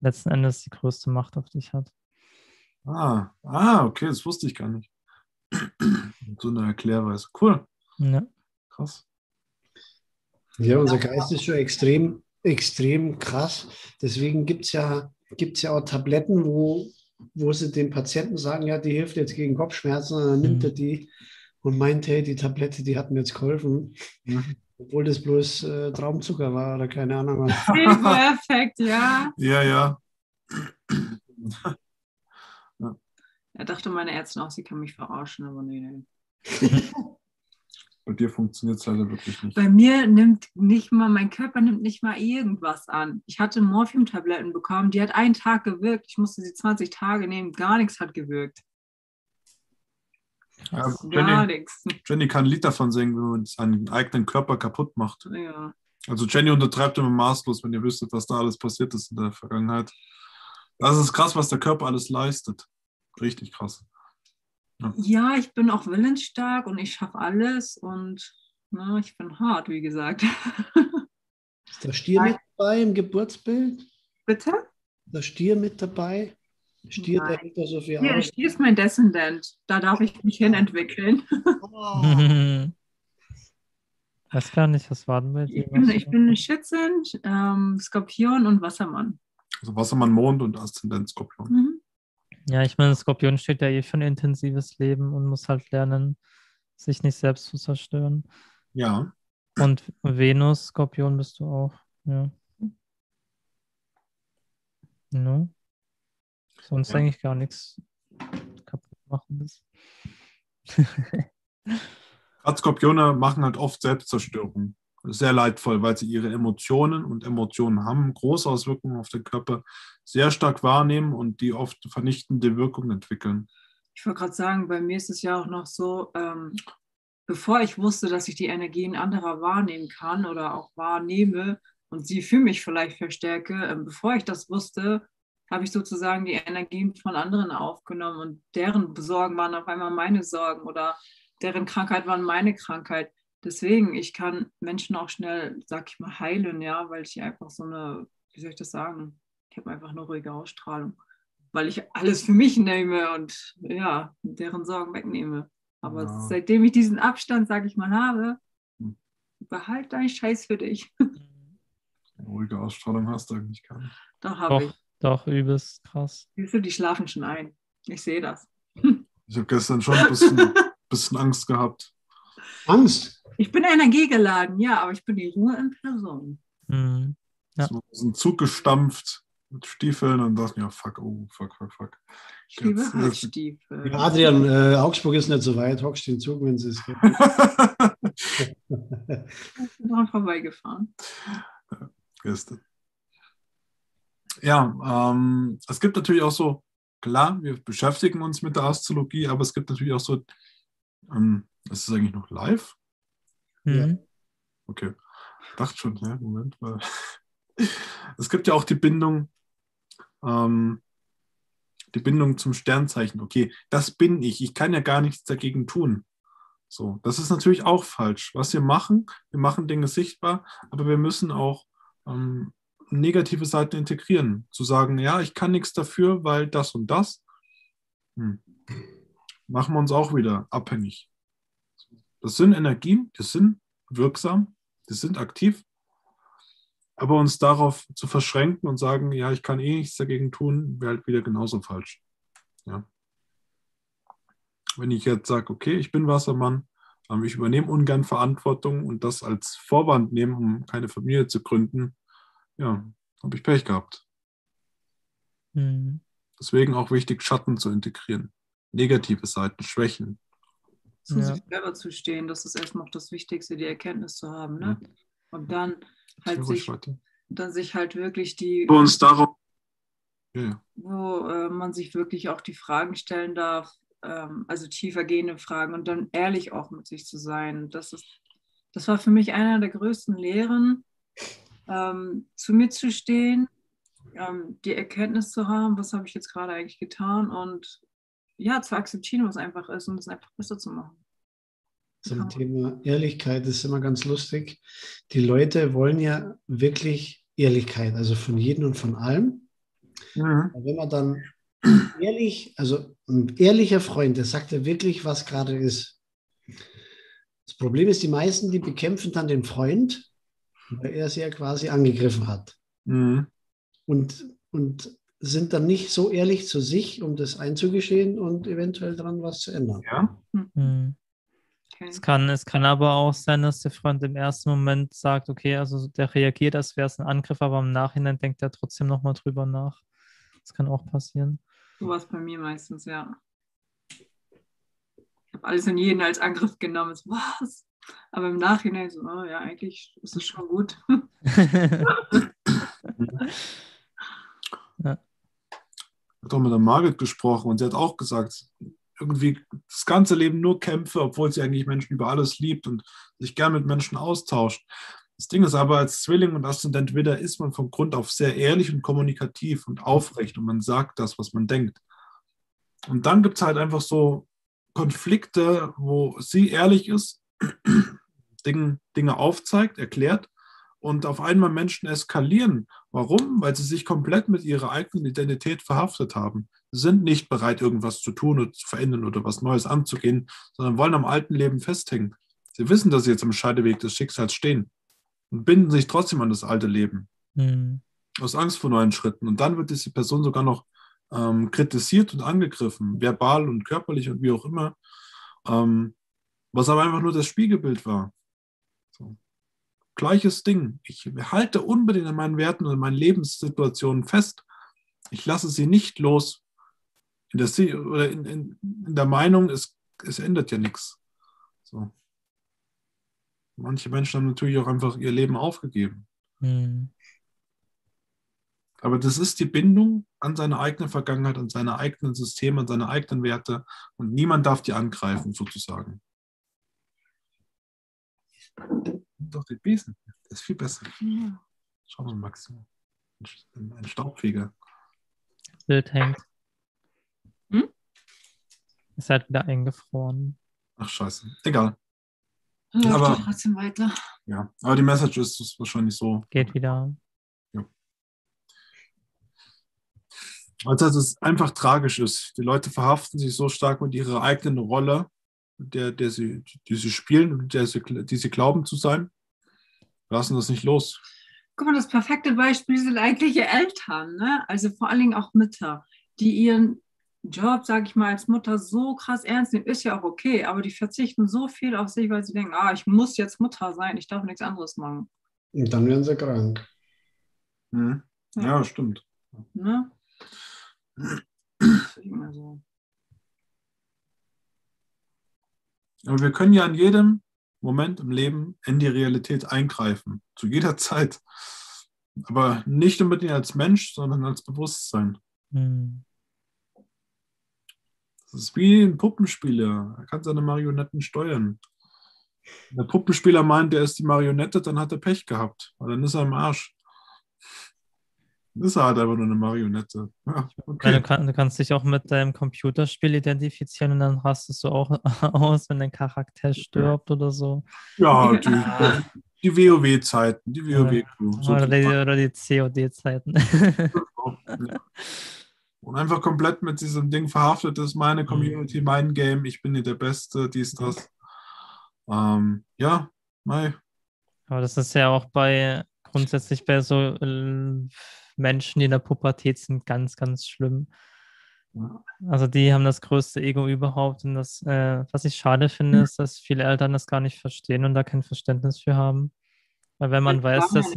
letzten Endes die größte Macht auf dich hat.
Ah, ah, okay, das wusste ich gar nicht. so eine Erklärweise. Cool.
Ja.
Krass.
Ja, unser Geist ist schon extrem, extrem krass. Deswegen gibt es ja, gibt's ja auch Tabletten, wo, wo sie den Patienten sagen, ja, die hilft jetzt gegen Kopfschmerzen, und dann nimmt mhm. er die und meint, hey, die Tablette, die hat mir jetzt geholfen. Mhm. Obwohl das bloß äh, Traumzucker war oder keine Ahnung.
Perfekt, ja.
Ja, ja.
ja. Er dachte meine Ärztin auch, sie kann mich verarschen, aber nee, nee.
Bei dir funktioniert es leider wirklich nicht.
Bei mir nimmt nicht mal, mein Körper nimmt nicht mal irgendwas an. Ich hatte Morphium-Tabletten bekommen, die hat einen Tag gewirkt. Ich musste sie 20 Tage nehmen, gar nichts hat gewirkt.
Ja, Jenny, Jenny kann ein Lied davon singen, wenn man seinen eigenen Körper kaputt macht.
Ja.
Also Jenny untertreibt immer maßlos, wenn ihr wüsstet, was da alles passiert ist in der Vergangenheit. Das ist krass, was der Körper alles leistet. Richtig krass.
Ja, ja ich bin auch willensstark und ich schaffe alles und na, ne, ich bin hart, wie gesagt.
Ist der Stier mit dabei im Geburtsbild?
Bitte?
Ist der Stier mit dabei? Stier, der hinter so viel
ja, Stier ist mein Descendant. Da darf ich mich hinentwickeln.
Oh. Weiß gar nicht, was war denn
dir? Ich bin, ich bin eine Schützin, ähm, Skorpion und Wassermann.
Also Wassermann, Mond und Aszendent Skorpion. Mhm.
Ja, ich meine, Skorpion steht ja eh für ein intensives Leben und muss halt lernen, sich nicht selbst zu zerstören.
Ja.
Und Venus, Skorpion bist du auch. Ja. No. Sonst ja. eigentlich gar nichts kaputt machen.
Gerade Skorpione machen halt oft Selbstzerstörung. Sehr leidvoll, weil sie ihre Emotionen und Emotionen haben große Auswirkungen auf den Körper, sehr stark wahrnehmen und die oft vernichtende Wirkung entwickeln.
Ich wollte gerade sagen, bei mir ist es ja auch noch so, ähm, bevor ich wusste, dass ich die Energien anderer wahrnehmen kann oder auch wahrnehme und sie für mich vielleicht verstärke, ähm, bevor ich das wusste, habe ich sozusagen die Energien von anderen aufgenommen und deren Sorgen waren auf einmal meine Sorgen oder deren Krankheit waren meine Krankheit. Deswegen, ich kann Menschen auch schnell, sag ich mal, heilen, ja, weil ich einfach so eine, wie soll ich das sagen? Ich habe einfach eine ruhige Ausstrahlung, weil ich alles für mich nehme und ja, deren Sorgen wegnehme. Aber ja. seitdem ich diesen Abstand, sag ich mal, habe, behalt deinen Scheiß für dich.
Ruhige Ausstrahlung hast du eigentlich gar nicht.
Doch, habe ich.
Doch, doch, übelst krass.
Siehst du, die schlafen schon ein. Ich sehe das.
Ich habe gestern schon ein bisschen, bisschen Angst gehabt.
Angst.
Ich bin energiegeladen, ja, aber ich bin die Ruhe in Person.
Mhm. Ja.
So aus dem Zug gestampft mit Stiefeln und dachte, ja, fuck, oh, fuck, fuck, fuck.
Ich liebe Halsstiefel.
Ja, Adrian, äh, Augsburg ist nicht so weit. Hockst den Zug, wenn es geht.
Ich bin dran vorbeigefahren.
Ja, ähm, es gibt natürlich auch so, klar, wir beschäftigen uns mit der Astrologie, aber es gibt natürlich auch so, ähm, ist es eigentlich noch live?
Mhm.
Okay. Dachte schon, ja, Moment. Weil es gibt ja auch die Bindung, ähm, die Bindung zum Sternzeichen. Okay, das bin ich. Ich kann ja gar nichts dagegen tun. So, das ist natürlich auch falsch. Was wir machen, wir machen Dinge sichtbar, aber wir müssen auch ähm, negative Seiten integrieren. Zu sagen, ja, ich kann nichts dafür, weil das und das. Hm. Machen wir uns auch wieder abhängig. Das sind Energien, die sind wirksam, die sind aktiv. Aber uns darauf zu verschränken und sagen, ja, ich kann eh nichts dagegen tun, wäre halt wieder genauso falsch. Ja. Wenn ich jetzt sage, okay, ich bin Wassermann, ähm, ich übernehme ungern Verantwortung und das als Vorwand nehme, um keine Familie zu gründen, ja, habe ich Pech gehabt.
Mhm.
Deswegen auch wichtig, Schatten zu integrieren. Negative Seiten, Schwächen.
Zu
Ja.
sich selber zu stehen, das ist erstmal auch das Wichtigste, die Erkenntnis zu haben. Ne? Und dann halt sich, dann sich halt wirklich die,
Wo uns darauf. Ja, ja.
wo äh, man sich wirklich auch die Fragen stellen darf, ähm, also tiefergehende Fragen und dann ehrlich auch mit sich zu sein. Das ist, das war für mich einer der größten Lehren, ähm, zu mir zu stehen, ähm, die Erkenntnis zu haben, was habe ich jetzt gerade eigentlich getan und ja, zu akzeptieren, was einfach ist und es einfach besser zu machen.
Zum Thema Ehrlichkeit ist immer ganz lustig. Die Leute wollen ja wirklich Ehrlichkeit, also von jedem und von allem.
Mhm.
Aber Wenn man dann ehrlich, also ein ehrlicher Freund, der sagt ja wirklich, was gerade ist. Das Problem ist, die meisten, die bekämpfen dann den Freund, weil er sie ja quasi angegriffen hat.
Mhm.
Und, und sind dann nicht so ehrlich zu sich, um das einzugestehen und eventuell daran was zu ändern.
Ja.
Mhm.
Okay.
Es kann, es kann aber auch sein, dass der Freund im ersten Moment sagt, okay, also der reagiert, als wäre es ein Angriff, aber im Nachhinein denkt er trotzdem nochmal drüber nach. Das kann auch passieren.
So war es bei mir meistens, ja. Ich habe alles und jeden als Angriff genommen. So, was? Aber im Nachhinein so, oh, ja, eigentlich ist es schon gut.
hat auch mit der Margit gesprochen und sie hat auch gesagt, irgendwie das ganze Leben nur Kämpfe, obwohl sie eigentlich Menschen über alles liebt und sich gern mit Menschen austauscht. Das Ding ist aber, als Zwilling und Aszendent Widder ist man von Grund auf sehr ehrlich und kommunikativ und aufrecht und man sagt das, was man denkt. Und dann gibt es halt einfach so Konflikte, wo sie ehrlich ist, Dinge, Dinge aufzeigt, erklärt und auf einmal Menschen eskalieren. Warum? Weil sie sich komplett mit ihrer eigenen Identität verhaftet haben. Sie sind nicht bereit, irgendwas zu tun oder zu verändern oder was Neues anzugehen, sondern wollen am alten Leben festhängen. Sie wissen, dass sie jetzt am Scheideweg des Schicksals stehen und binden sich trotzdem an das alte Leben
Mhm.
aus Angst vor neuen Schritten. Und dann wird diese Person sogar noch ähm, kritisiert und angegriffen, verbal und körperlich und wie auch immer, ähm, was aber einfach nur das Spiegelbild war. So. Gleiches Ding. Ich halte unbedingt an meinen Werten und an meinen Lebenssituationen fest. Ich lasse sie nicht los. In der, Si- oder in, in, in der Meinung, es, es ändert ja nichts. So. Manche Menschen haben natürlich auch einfach ihr Leben aufgegeben.
Mhm.
Aber das ist die Bindung an seine eigene Vergangenheit, an seine eigenen Systeme, an seine eigenen Werte und niemand darf die angreifen, sozusagen. Doch, den Besen. Der ist viel besser.
Ja.
Schau mal, Max. Ein, ein Staubfeger.
Bild hängt.
Hm?
Ist halt wieder eingefroren.
Ach, scheiße. Egal.
Läuft
Aber-
doch trotzdem weiter.
Ja. Aber die Message ist, ist wahrscheinlich so.
Geht wieder.
Also, dass es einfach tragisch ist. Die Leute verhaften sich so stark mit ihrer eigenen Rolle, der, der sie, die sie spielen und der sie, die sie glauben zu sein. Lassen das nicht los.
Guck mal, das perfekte Beispiel sind eigentlich Eltern, ne? also vor allen Dingen auch Mütter, die ihren Job, sage ich mal, als Mutter so krass ernst nehmen, ist ja auch okay, aber die verzichten so viel auf sich, weil sie denken, ah, ich muss jetzt Mutter sein, ich darf nichts anderes machen.
Und dann werden sie krank.
Mhm. Ja, stimmt.
Ne?
Aber wir können ja in jedem Moment im Leben in die Realität eingreifen. Zu jeder Zeit. Aber nicht unbedingt als Mensch, sondern als Bewusstsein.
Hm.
Das ist wie ein Puppenspieler. Er kann seine Marionetten steuern. Wenn der Puppenspieler meint, er ist die Marionette, dann hat er Pech gehabt. Weil dann ist er im Arsch. Ist er halt einfach nur eine Marionette. Ja, okay.
du, kann, du kannst dich auch mit deinem Computerspiel identifizieren und dann rastest du auch aus, wenn dein Charakter stirbt oder so.
ja die, die WoW-Zeiten, die WoW-Crew. So
oder, die, oder die COD-Zeiten.
Und einfach komplett mit diesem Ding verhaftet ist, meine Community, mein Game, ich bin hier der Beste, dies, das. Ähm, ja, mei.
Aber das ist ja auch bei grundsätzlich bei so äh, Menschen, die in der Pubertät sind, ganz, ganz schlimm. Also die haben das größte Ego überhaupt. Und das, äh, was ich schade finde, ist, dass viele Eltern das gar nicht verstehen und da kein Verständnis für haben. Weil wenn man weiß, dass,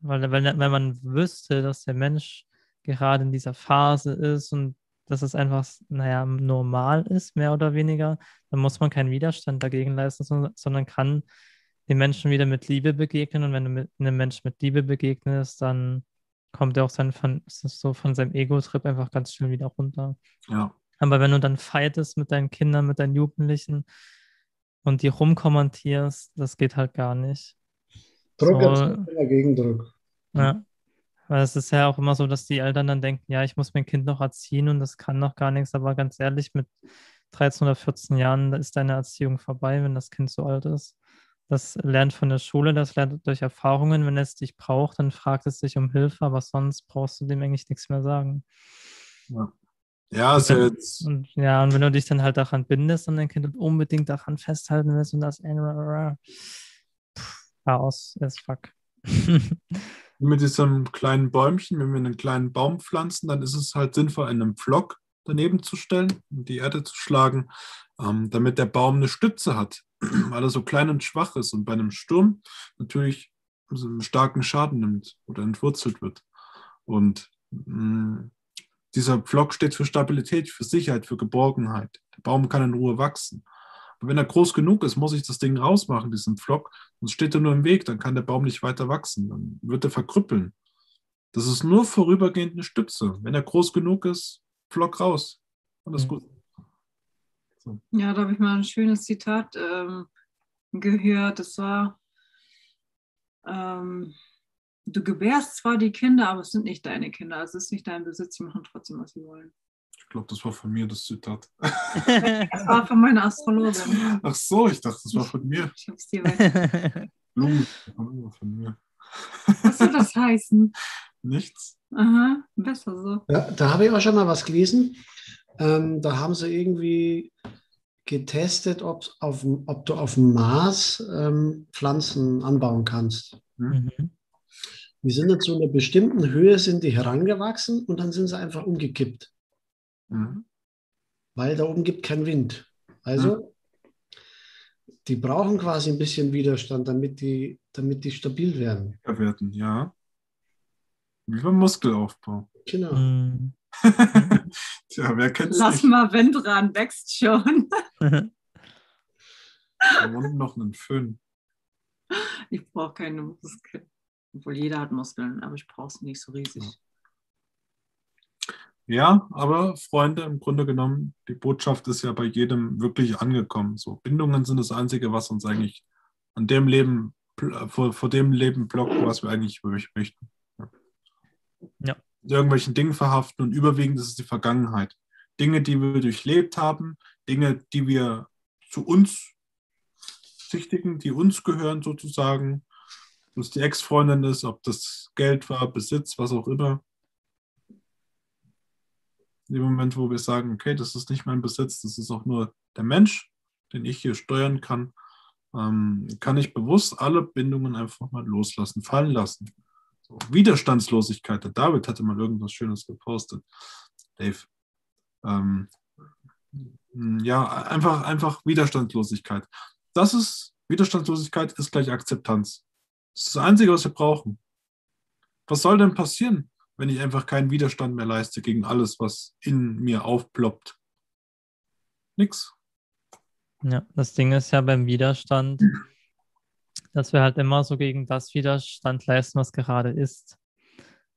weil wenn, wenn man wüsste, dass der Mensch gerade in dieser Phase ist und dass es einfach, naja, normal ist, mehr oder weniger, dann muss man keinen Widerstand dagegen leisten, sondern, sondern kann den Menschen wieder mit Liebe begegnen. Und wenn du mit einem Menschen mit Liebe begegnest, dann kommt er auch sein, von, so von seinem Ego-Trip einfach ganz schnell wieder runter.
Ja,
Aber wenn du dann fightest mit deinen Kindern, mit deinen Jugendlichen und die rumkommentierst, das geht halt gar nicht.
Druck
So.
Gegendruck.
Ja. Weil es ist ja auch immer so, dass die Eltern dann denken, ja, ich muss mein Kind noch erziehen und das kann noch gar nichts. Aber ganz ehrlich, mit 13 oder 14 Jahren da ist deine Erziehung vorbei, wenn das Kind so alt ist. Das lernt von der Schule, das lernt durch Erfahrungen. Wenn es dich braucht, dann fragt es dich um Hilfe, aber sonst brauchst du dem eigentlich nichts mehr sagen.
ja ist ja jetzt,
Und ja, und wenn du dich dann halt daran bindest und dein Kind unbedingt daran festhalten willst und das Chaos ist fuck.
mit diesem kleinen Bäumchen, wenn wir einen kleinen Baum pflanzen, dann ist es halt sinnvoll, einen Pflock daneben zu stellen und die Erde zu schlagen, ähm, damit der Baum eine Stütze hat, weil er so klein und schwach ist und bei einem Sturm natürlich einen starken Schaden nimmt oder entwurzelt wird. Und mh, dieser Pflock steht für Stabilität, für Sicherheit, für Geborgenheit. Der Baum kann in Ruhe wachsen. Und wenn er groß genug ist, muss ich das Ding rausmachen, diesen Pflock, sonst steht er nur im Weg, dann kann der Baum nicht weiter wachsen, dann wird er verkrüppeln. Das ist nur vorübergehend eine Stütze. Wenn er groß genug ist, Pflock raus. Alles
Mhm.
gut.
Ja, da habe ich mal ein schönes Zitat ähm, gehört. Das war, ähm, du gebärst zwar die Kinder, aber es sind nicht deine Kinder. Also es ist nicht dein Besitz, sie machen trotzdem, was sie wollen.
Ich glaube, das war von mir das Zitat.
Das war von meiner Astrologin.
Ach so, ich dachte, das war von mir.
Ich habe es dir weiter.
Blumen, war immer von mir.
Was soll das heißen?
Nichts.
Aha, besser so.
Ja, da habe ich auch schon mal was gelesen. Ähm, da haben sie irgendwie getestet, ob, auf, ob du auf dem Mars ähm, Pflanzen anbauen kannst.
Mhm.
Die sind dann zu einer bestimmten Höhe sind die herangewachsen und dann sind sie einfach umgekippt,
Mhm.
weil da oben gibt kein Wind. Also die brauchen quasi ein bisschen Widerstand, damit die, damit die stabil werden.
Ja, werden, ja. Wie beim Muskelaufbau.
Genau.
Mhm.
Tja, wer kennt es
Lass
nicht?
mal, wenn dran, wächst schon.
Und noch einen Föhn.
Ich brauche keine Muskeln. Obwohl jeder hat Muskeln, aber ich brauche es nicht so riesig.
Ja, aber Freunde, im Grunde genommen, die Botschaft ist ja bei jedem wirklich angekommen. So, Bindungen sind das Einzige, was uns eigentlich an dem Leben, vor, vor dem Leben blockt, was wir eigentlich möchten.
Ja.
Irgendwelchen Dingen verhaften und überwiegend ist es die Vergangenheit. Dinge, die wir durchlebt haben, Dinge, die wir zu uns sichtigen, die uns gehören sozusagen. Ob es die Ex-Freundin ist, ob das Geld war, Besitz, was auch immer. In dem Moment, wo wir sagen, okay, das ist nicht mein Besitz, das ist auch nur der Mensch, den ich hier steuern kann, ähm, kann ich bewusst alle Bindungen einfach mal loslassen, fallen lassen. Widerstandslosigkeit. Der David hatte mal irgendwas Schönes gepostet. Dave. Ähm, ja, einfach, einfach Widerstandslosigkeit. Das ist, Widerstandslosigkeit ist gleich Akzeptanz. Das ist das Einzige, was wir brauchen. Was soll denn passieren, wenn ich einfach keinen Widerstand mehr leiste gegen alles, was in mir aufploppt? Nix.
Ja, das Ding ist ja beim Widerstand, dass wir halt immer so gegen das Widerstand leisten, was gerade ist.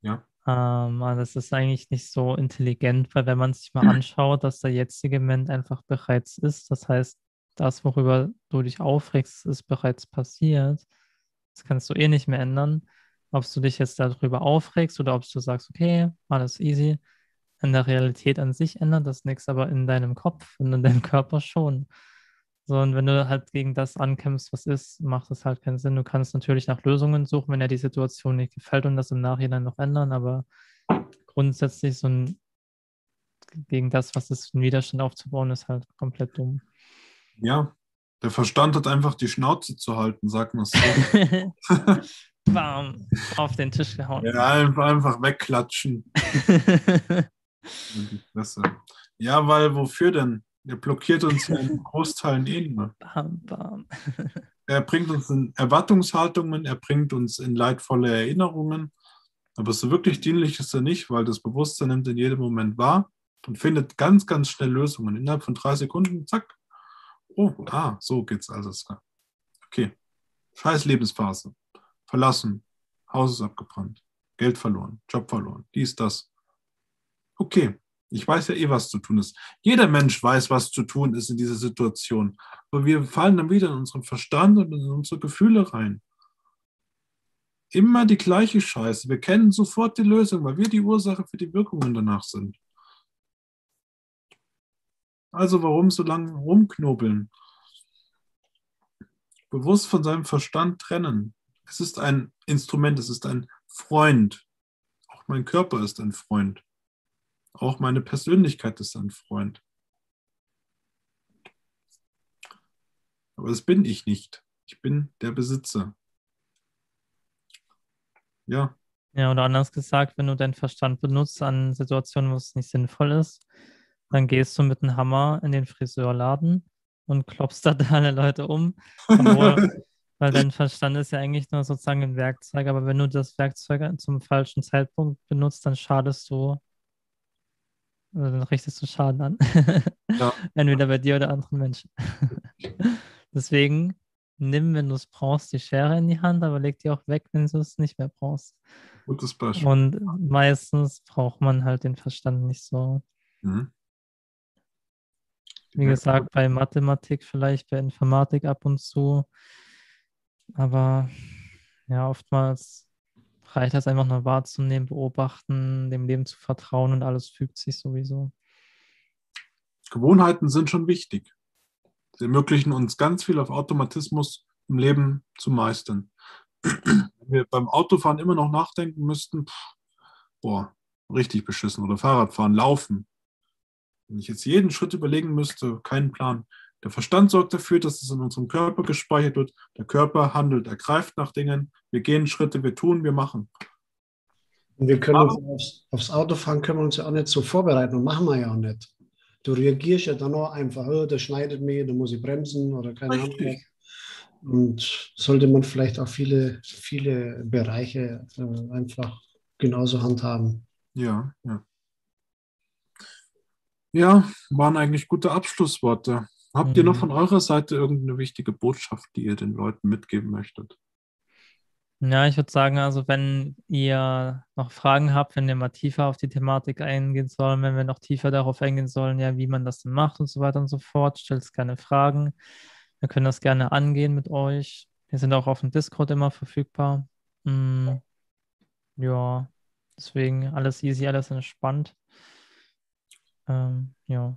Ja.
Ähm, also das ist eigentlich nicht so intelligent, weil wenn man sich mal anschaut, dass der jetzige Moment einfach bereits ist, das heißt, das, worüber du dich aufregst, ist bereits passiert. Das kannst du eh nicht mehr ändern. Ob du dich jetzt darüber aufregst oder ob du sagst, okay, alles easy. In der Realität an sich ändert das nichts, aber in deinem Kopf und in deinem Körper schon. So, und wenn du halt gegen das ankämpfst, was ist, macht das halt keinen Sinn. Du kannst natürlich nach Lösungen suchen, wenn dir die Situation nicht gefällt und das im Nachhinein noch ändern, aber grundsätzlich so ein gegen das, was ist, einen Widerstand aufzubauen, ist halt komplett dumm.
Ja, der Verstand hat einfach die Schnauze zu halten, sagt man es so.
Bam, auf den Tisch gehauen.
Ja, einfach wegklatschen. ja, weil wofür denn? Er blockiert uns in Großteilen eh. Bam, bam. er bringt uns in Erwartungshaltungen, er bringt uns in leidvolle Erinnerungen. Aber so wirklich dienlich ist er nicht, weil das Bewusstsein nimmt in jedem Moment wahr und findet ganz, ganz schnell Lösungen. Innerhalb von drei Sekunden, zack. Oh, ah, so geht's also. Okay. Scheiß Lebensphase. Verlassen. Haus ist abgebrannt. Geld verloren. Job verloren. Dies, das. Okay. Ich weiß ja eh, was zu tun ist. Jeder Mensch weiß, was zu tun ist in dieser Situation. Aber wir fallen dann wieder in unseren Verstand und in unsere Gefühle rein. Immer die gleiche Scheiße. Wir kennen sofort die Lösung, weil wir die Ursache für die Wirkungen danach sind. Also warum so lange rumknobeln? Bewusst von seinem Verstand trennen. Es ist ein Instrument, es ist ein Freund. Auch mein Körper ist ein Freund. Auch meine Persönlichkeit ist ein Freund. Aber das bin ich nicht. Ich bin der Besitzer. Ja.
Ja, oder anders gesagt, wenn du deinen Verstand benutzt an Situationen, wo es nicht sinnvoll ist, dann gehst du mit einem Hammer in den Friseurladen und klopfst da alle Leute um. Obwohl, weil dein Verstand ist ja eigentlich nur sozusagen ein Werkzeug, aber wenn du das Werkzeug zum falschen Zeitpunkt benutzt, dann schadest du also dann richtest du Schaden an. Ja. Entweder bei dir oder anderen Menschen. Deswegen nimm, wenn du es brauchst, die Schere in die Hand, aber leg die auch weg, wenn du es nicht mehr brauchst.
Gutes Beispiel.
Und meistens braucht man halt den Verstand nicht so. Mhm. Wie gesagt, bei Mathematik vielleicht, bei Informatik ab und zu. Aber ja, oftmals reicht das einfach nur wahrzunehmen, beobachten, dem Leben zu vertrauen und alles fügt sich sowieso.
Gewohnheiten sind schon wichtig. Sie ermöglichen uns ganz viel auf Automatismus im Leben zu meistern. Wenn wir beim Autofahren immer noch nachdenken müssten, pff, boah, richtig beschissen. Oder Fahrradfahren, laufen. Wenn ich jetzt jeden Schritt überlegen müsste, keinen Plan. Der Verstand sorgt dafür, dass es in unserem Körper gespeichert wird. Der Körper handelt, er greift nach Dingen. Wir gehen Schritte, wir tun, wir machen.
Und wir können uns aufs, aufs Autofahren können wir uns ja auch nicht so vorbereiten und machen wir ja auch nicht. Du reagierst ja dann auch einfach, oh, der schneidet mich, da muss ich bremsen oder keine Ahnung. Und sollte man vielleicht auch viele, viele Bereiche äh, einfach genauso handhaben.
Ja, ja. Ja, waren eigentlich gute Abschlussworte. Habt mhm. ihr noch mhm. von eurer Seite irgendeine wichtige Botschaft, die ihr den Leuten mitgeben möchtet?
Ja, ich würde sagen, also wenn ihr noch Fragen habt, wenn ihr mal tiefer auf die Thematik eingehen sollen, wenn wir noch tiefer darauf eingehen sollen, ja, wie man das denn macht und so weiter und so fort, stellt gerne Fragen. Wir können das gerne angehen mit euch. Wir sind auch auf dem Discord immer verfügbar. Mm, ja, deswegen alles easy, alles entspannt. Ähm, ja.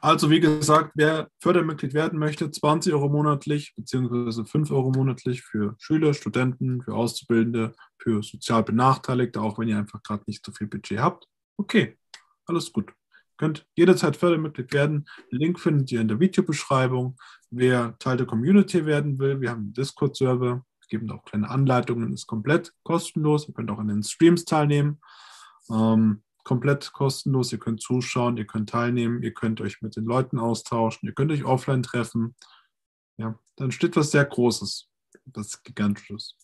Also wie gesagt, wer Fördermitglied werden möchte, 20 Euro monatlich beziehungsweise 5 Euro monatlich für Schüler, Studenten, für Auszubildende, für sozial Benachteiligte, auch wenn ihr einfach gerade nicht so viel Budget habt. Okay, alles gut. könnt jederzeit Fördermitglied werden. Link findet ihr in der Videobeschreibung. Wer Teil der Community werden will, wir haben einen Discord-Server, geben auch kleine Anleitungen, ist komplett kostenlos. Ihr könnt auch an den Streams teilnehmen. Ähm, komplett kostenlos. Ihr könnt zuschauen, ihr könnt teilnehmen, ihr könnt euch mit den Leuten austauschen, ihr könnt euch offline treffen. Ja, dann steht was sehr Großes, was Gigantisches.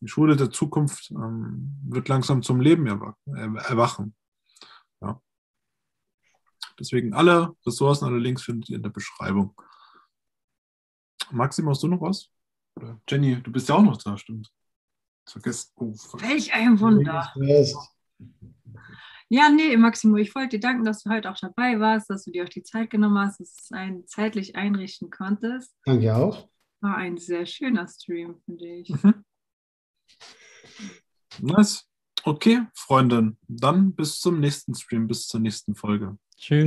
Die Schule der Zukunft ähm, wird langsam zum Leben erwachen. Ja. Deswegen alle Ressourcen, alle Links findet ihr in der Beschreibung. Maxim, hast du noch was? Oder Jenny, du bist ja auch noch da, stimmt. Vergesst. Oh,
Welch ein Wunder. Ja, nee, Maximo, ich wollte dir danken, dass du heute auch dabei warst, dass du dir auch die Zeit genommen hast, dass du es ein zeitlich einrichten konntest.
Danke auch.
War ein sehr schöner Stream, finde ich.
Mhm. Nice. Okay, Freundin, dann bis zum nächsten Stream, bis zur nächsten Folge.
Tschüss.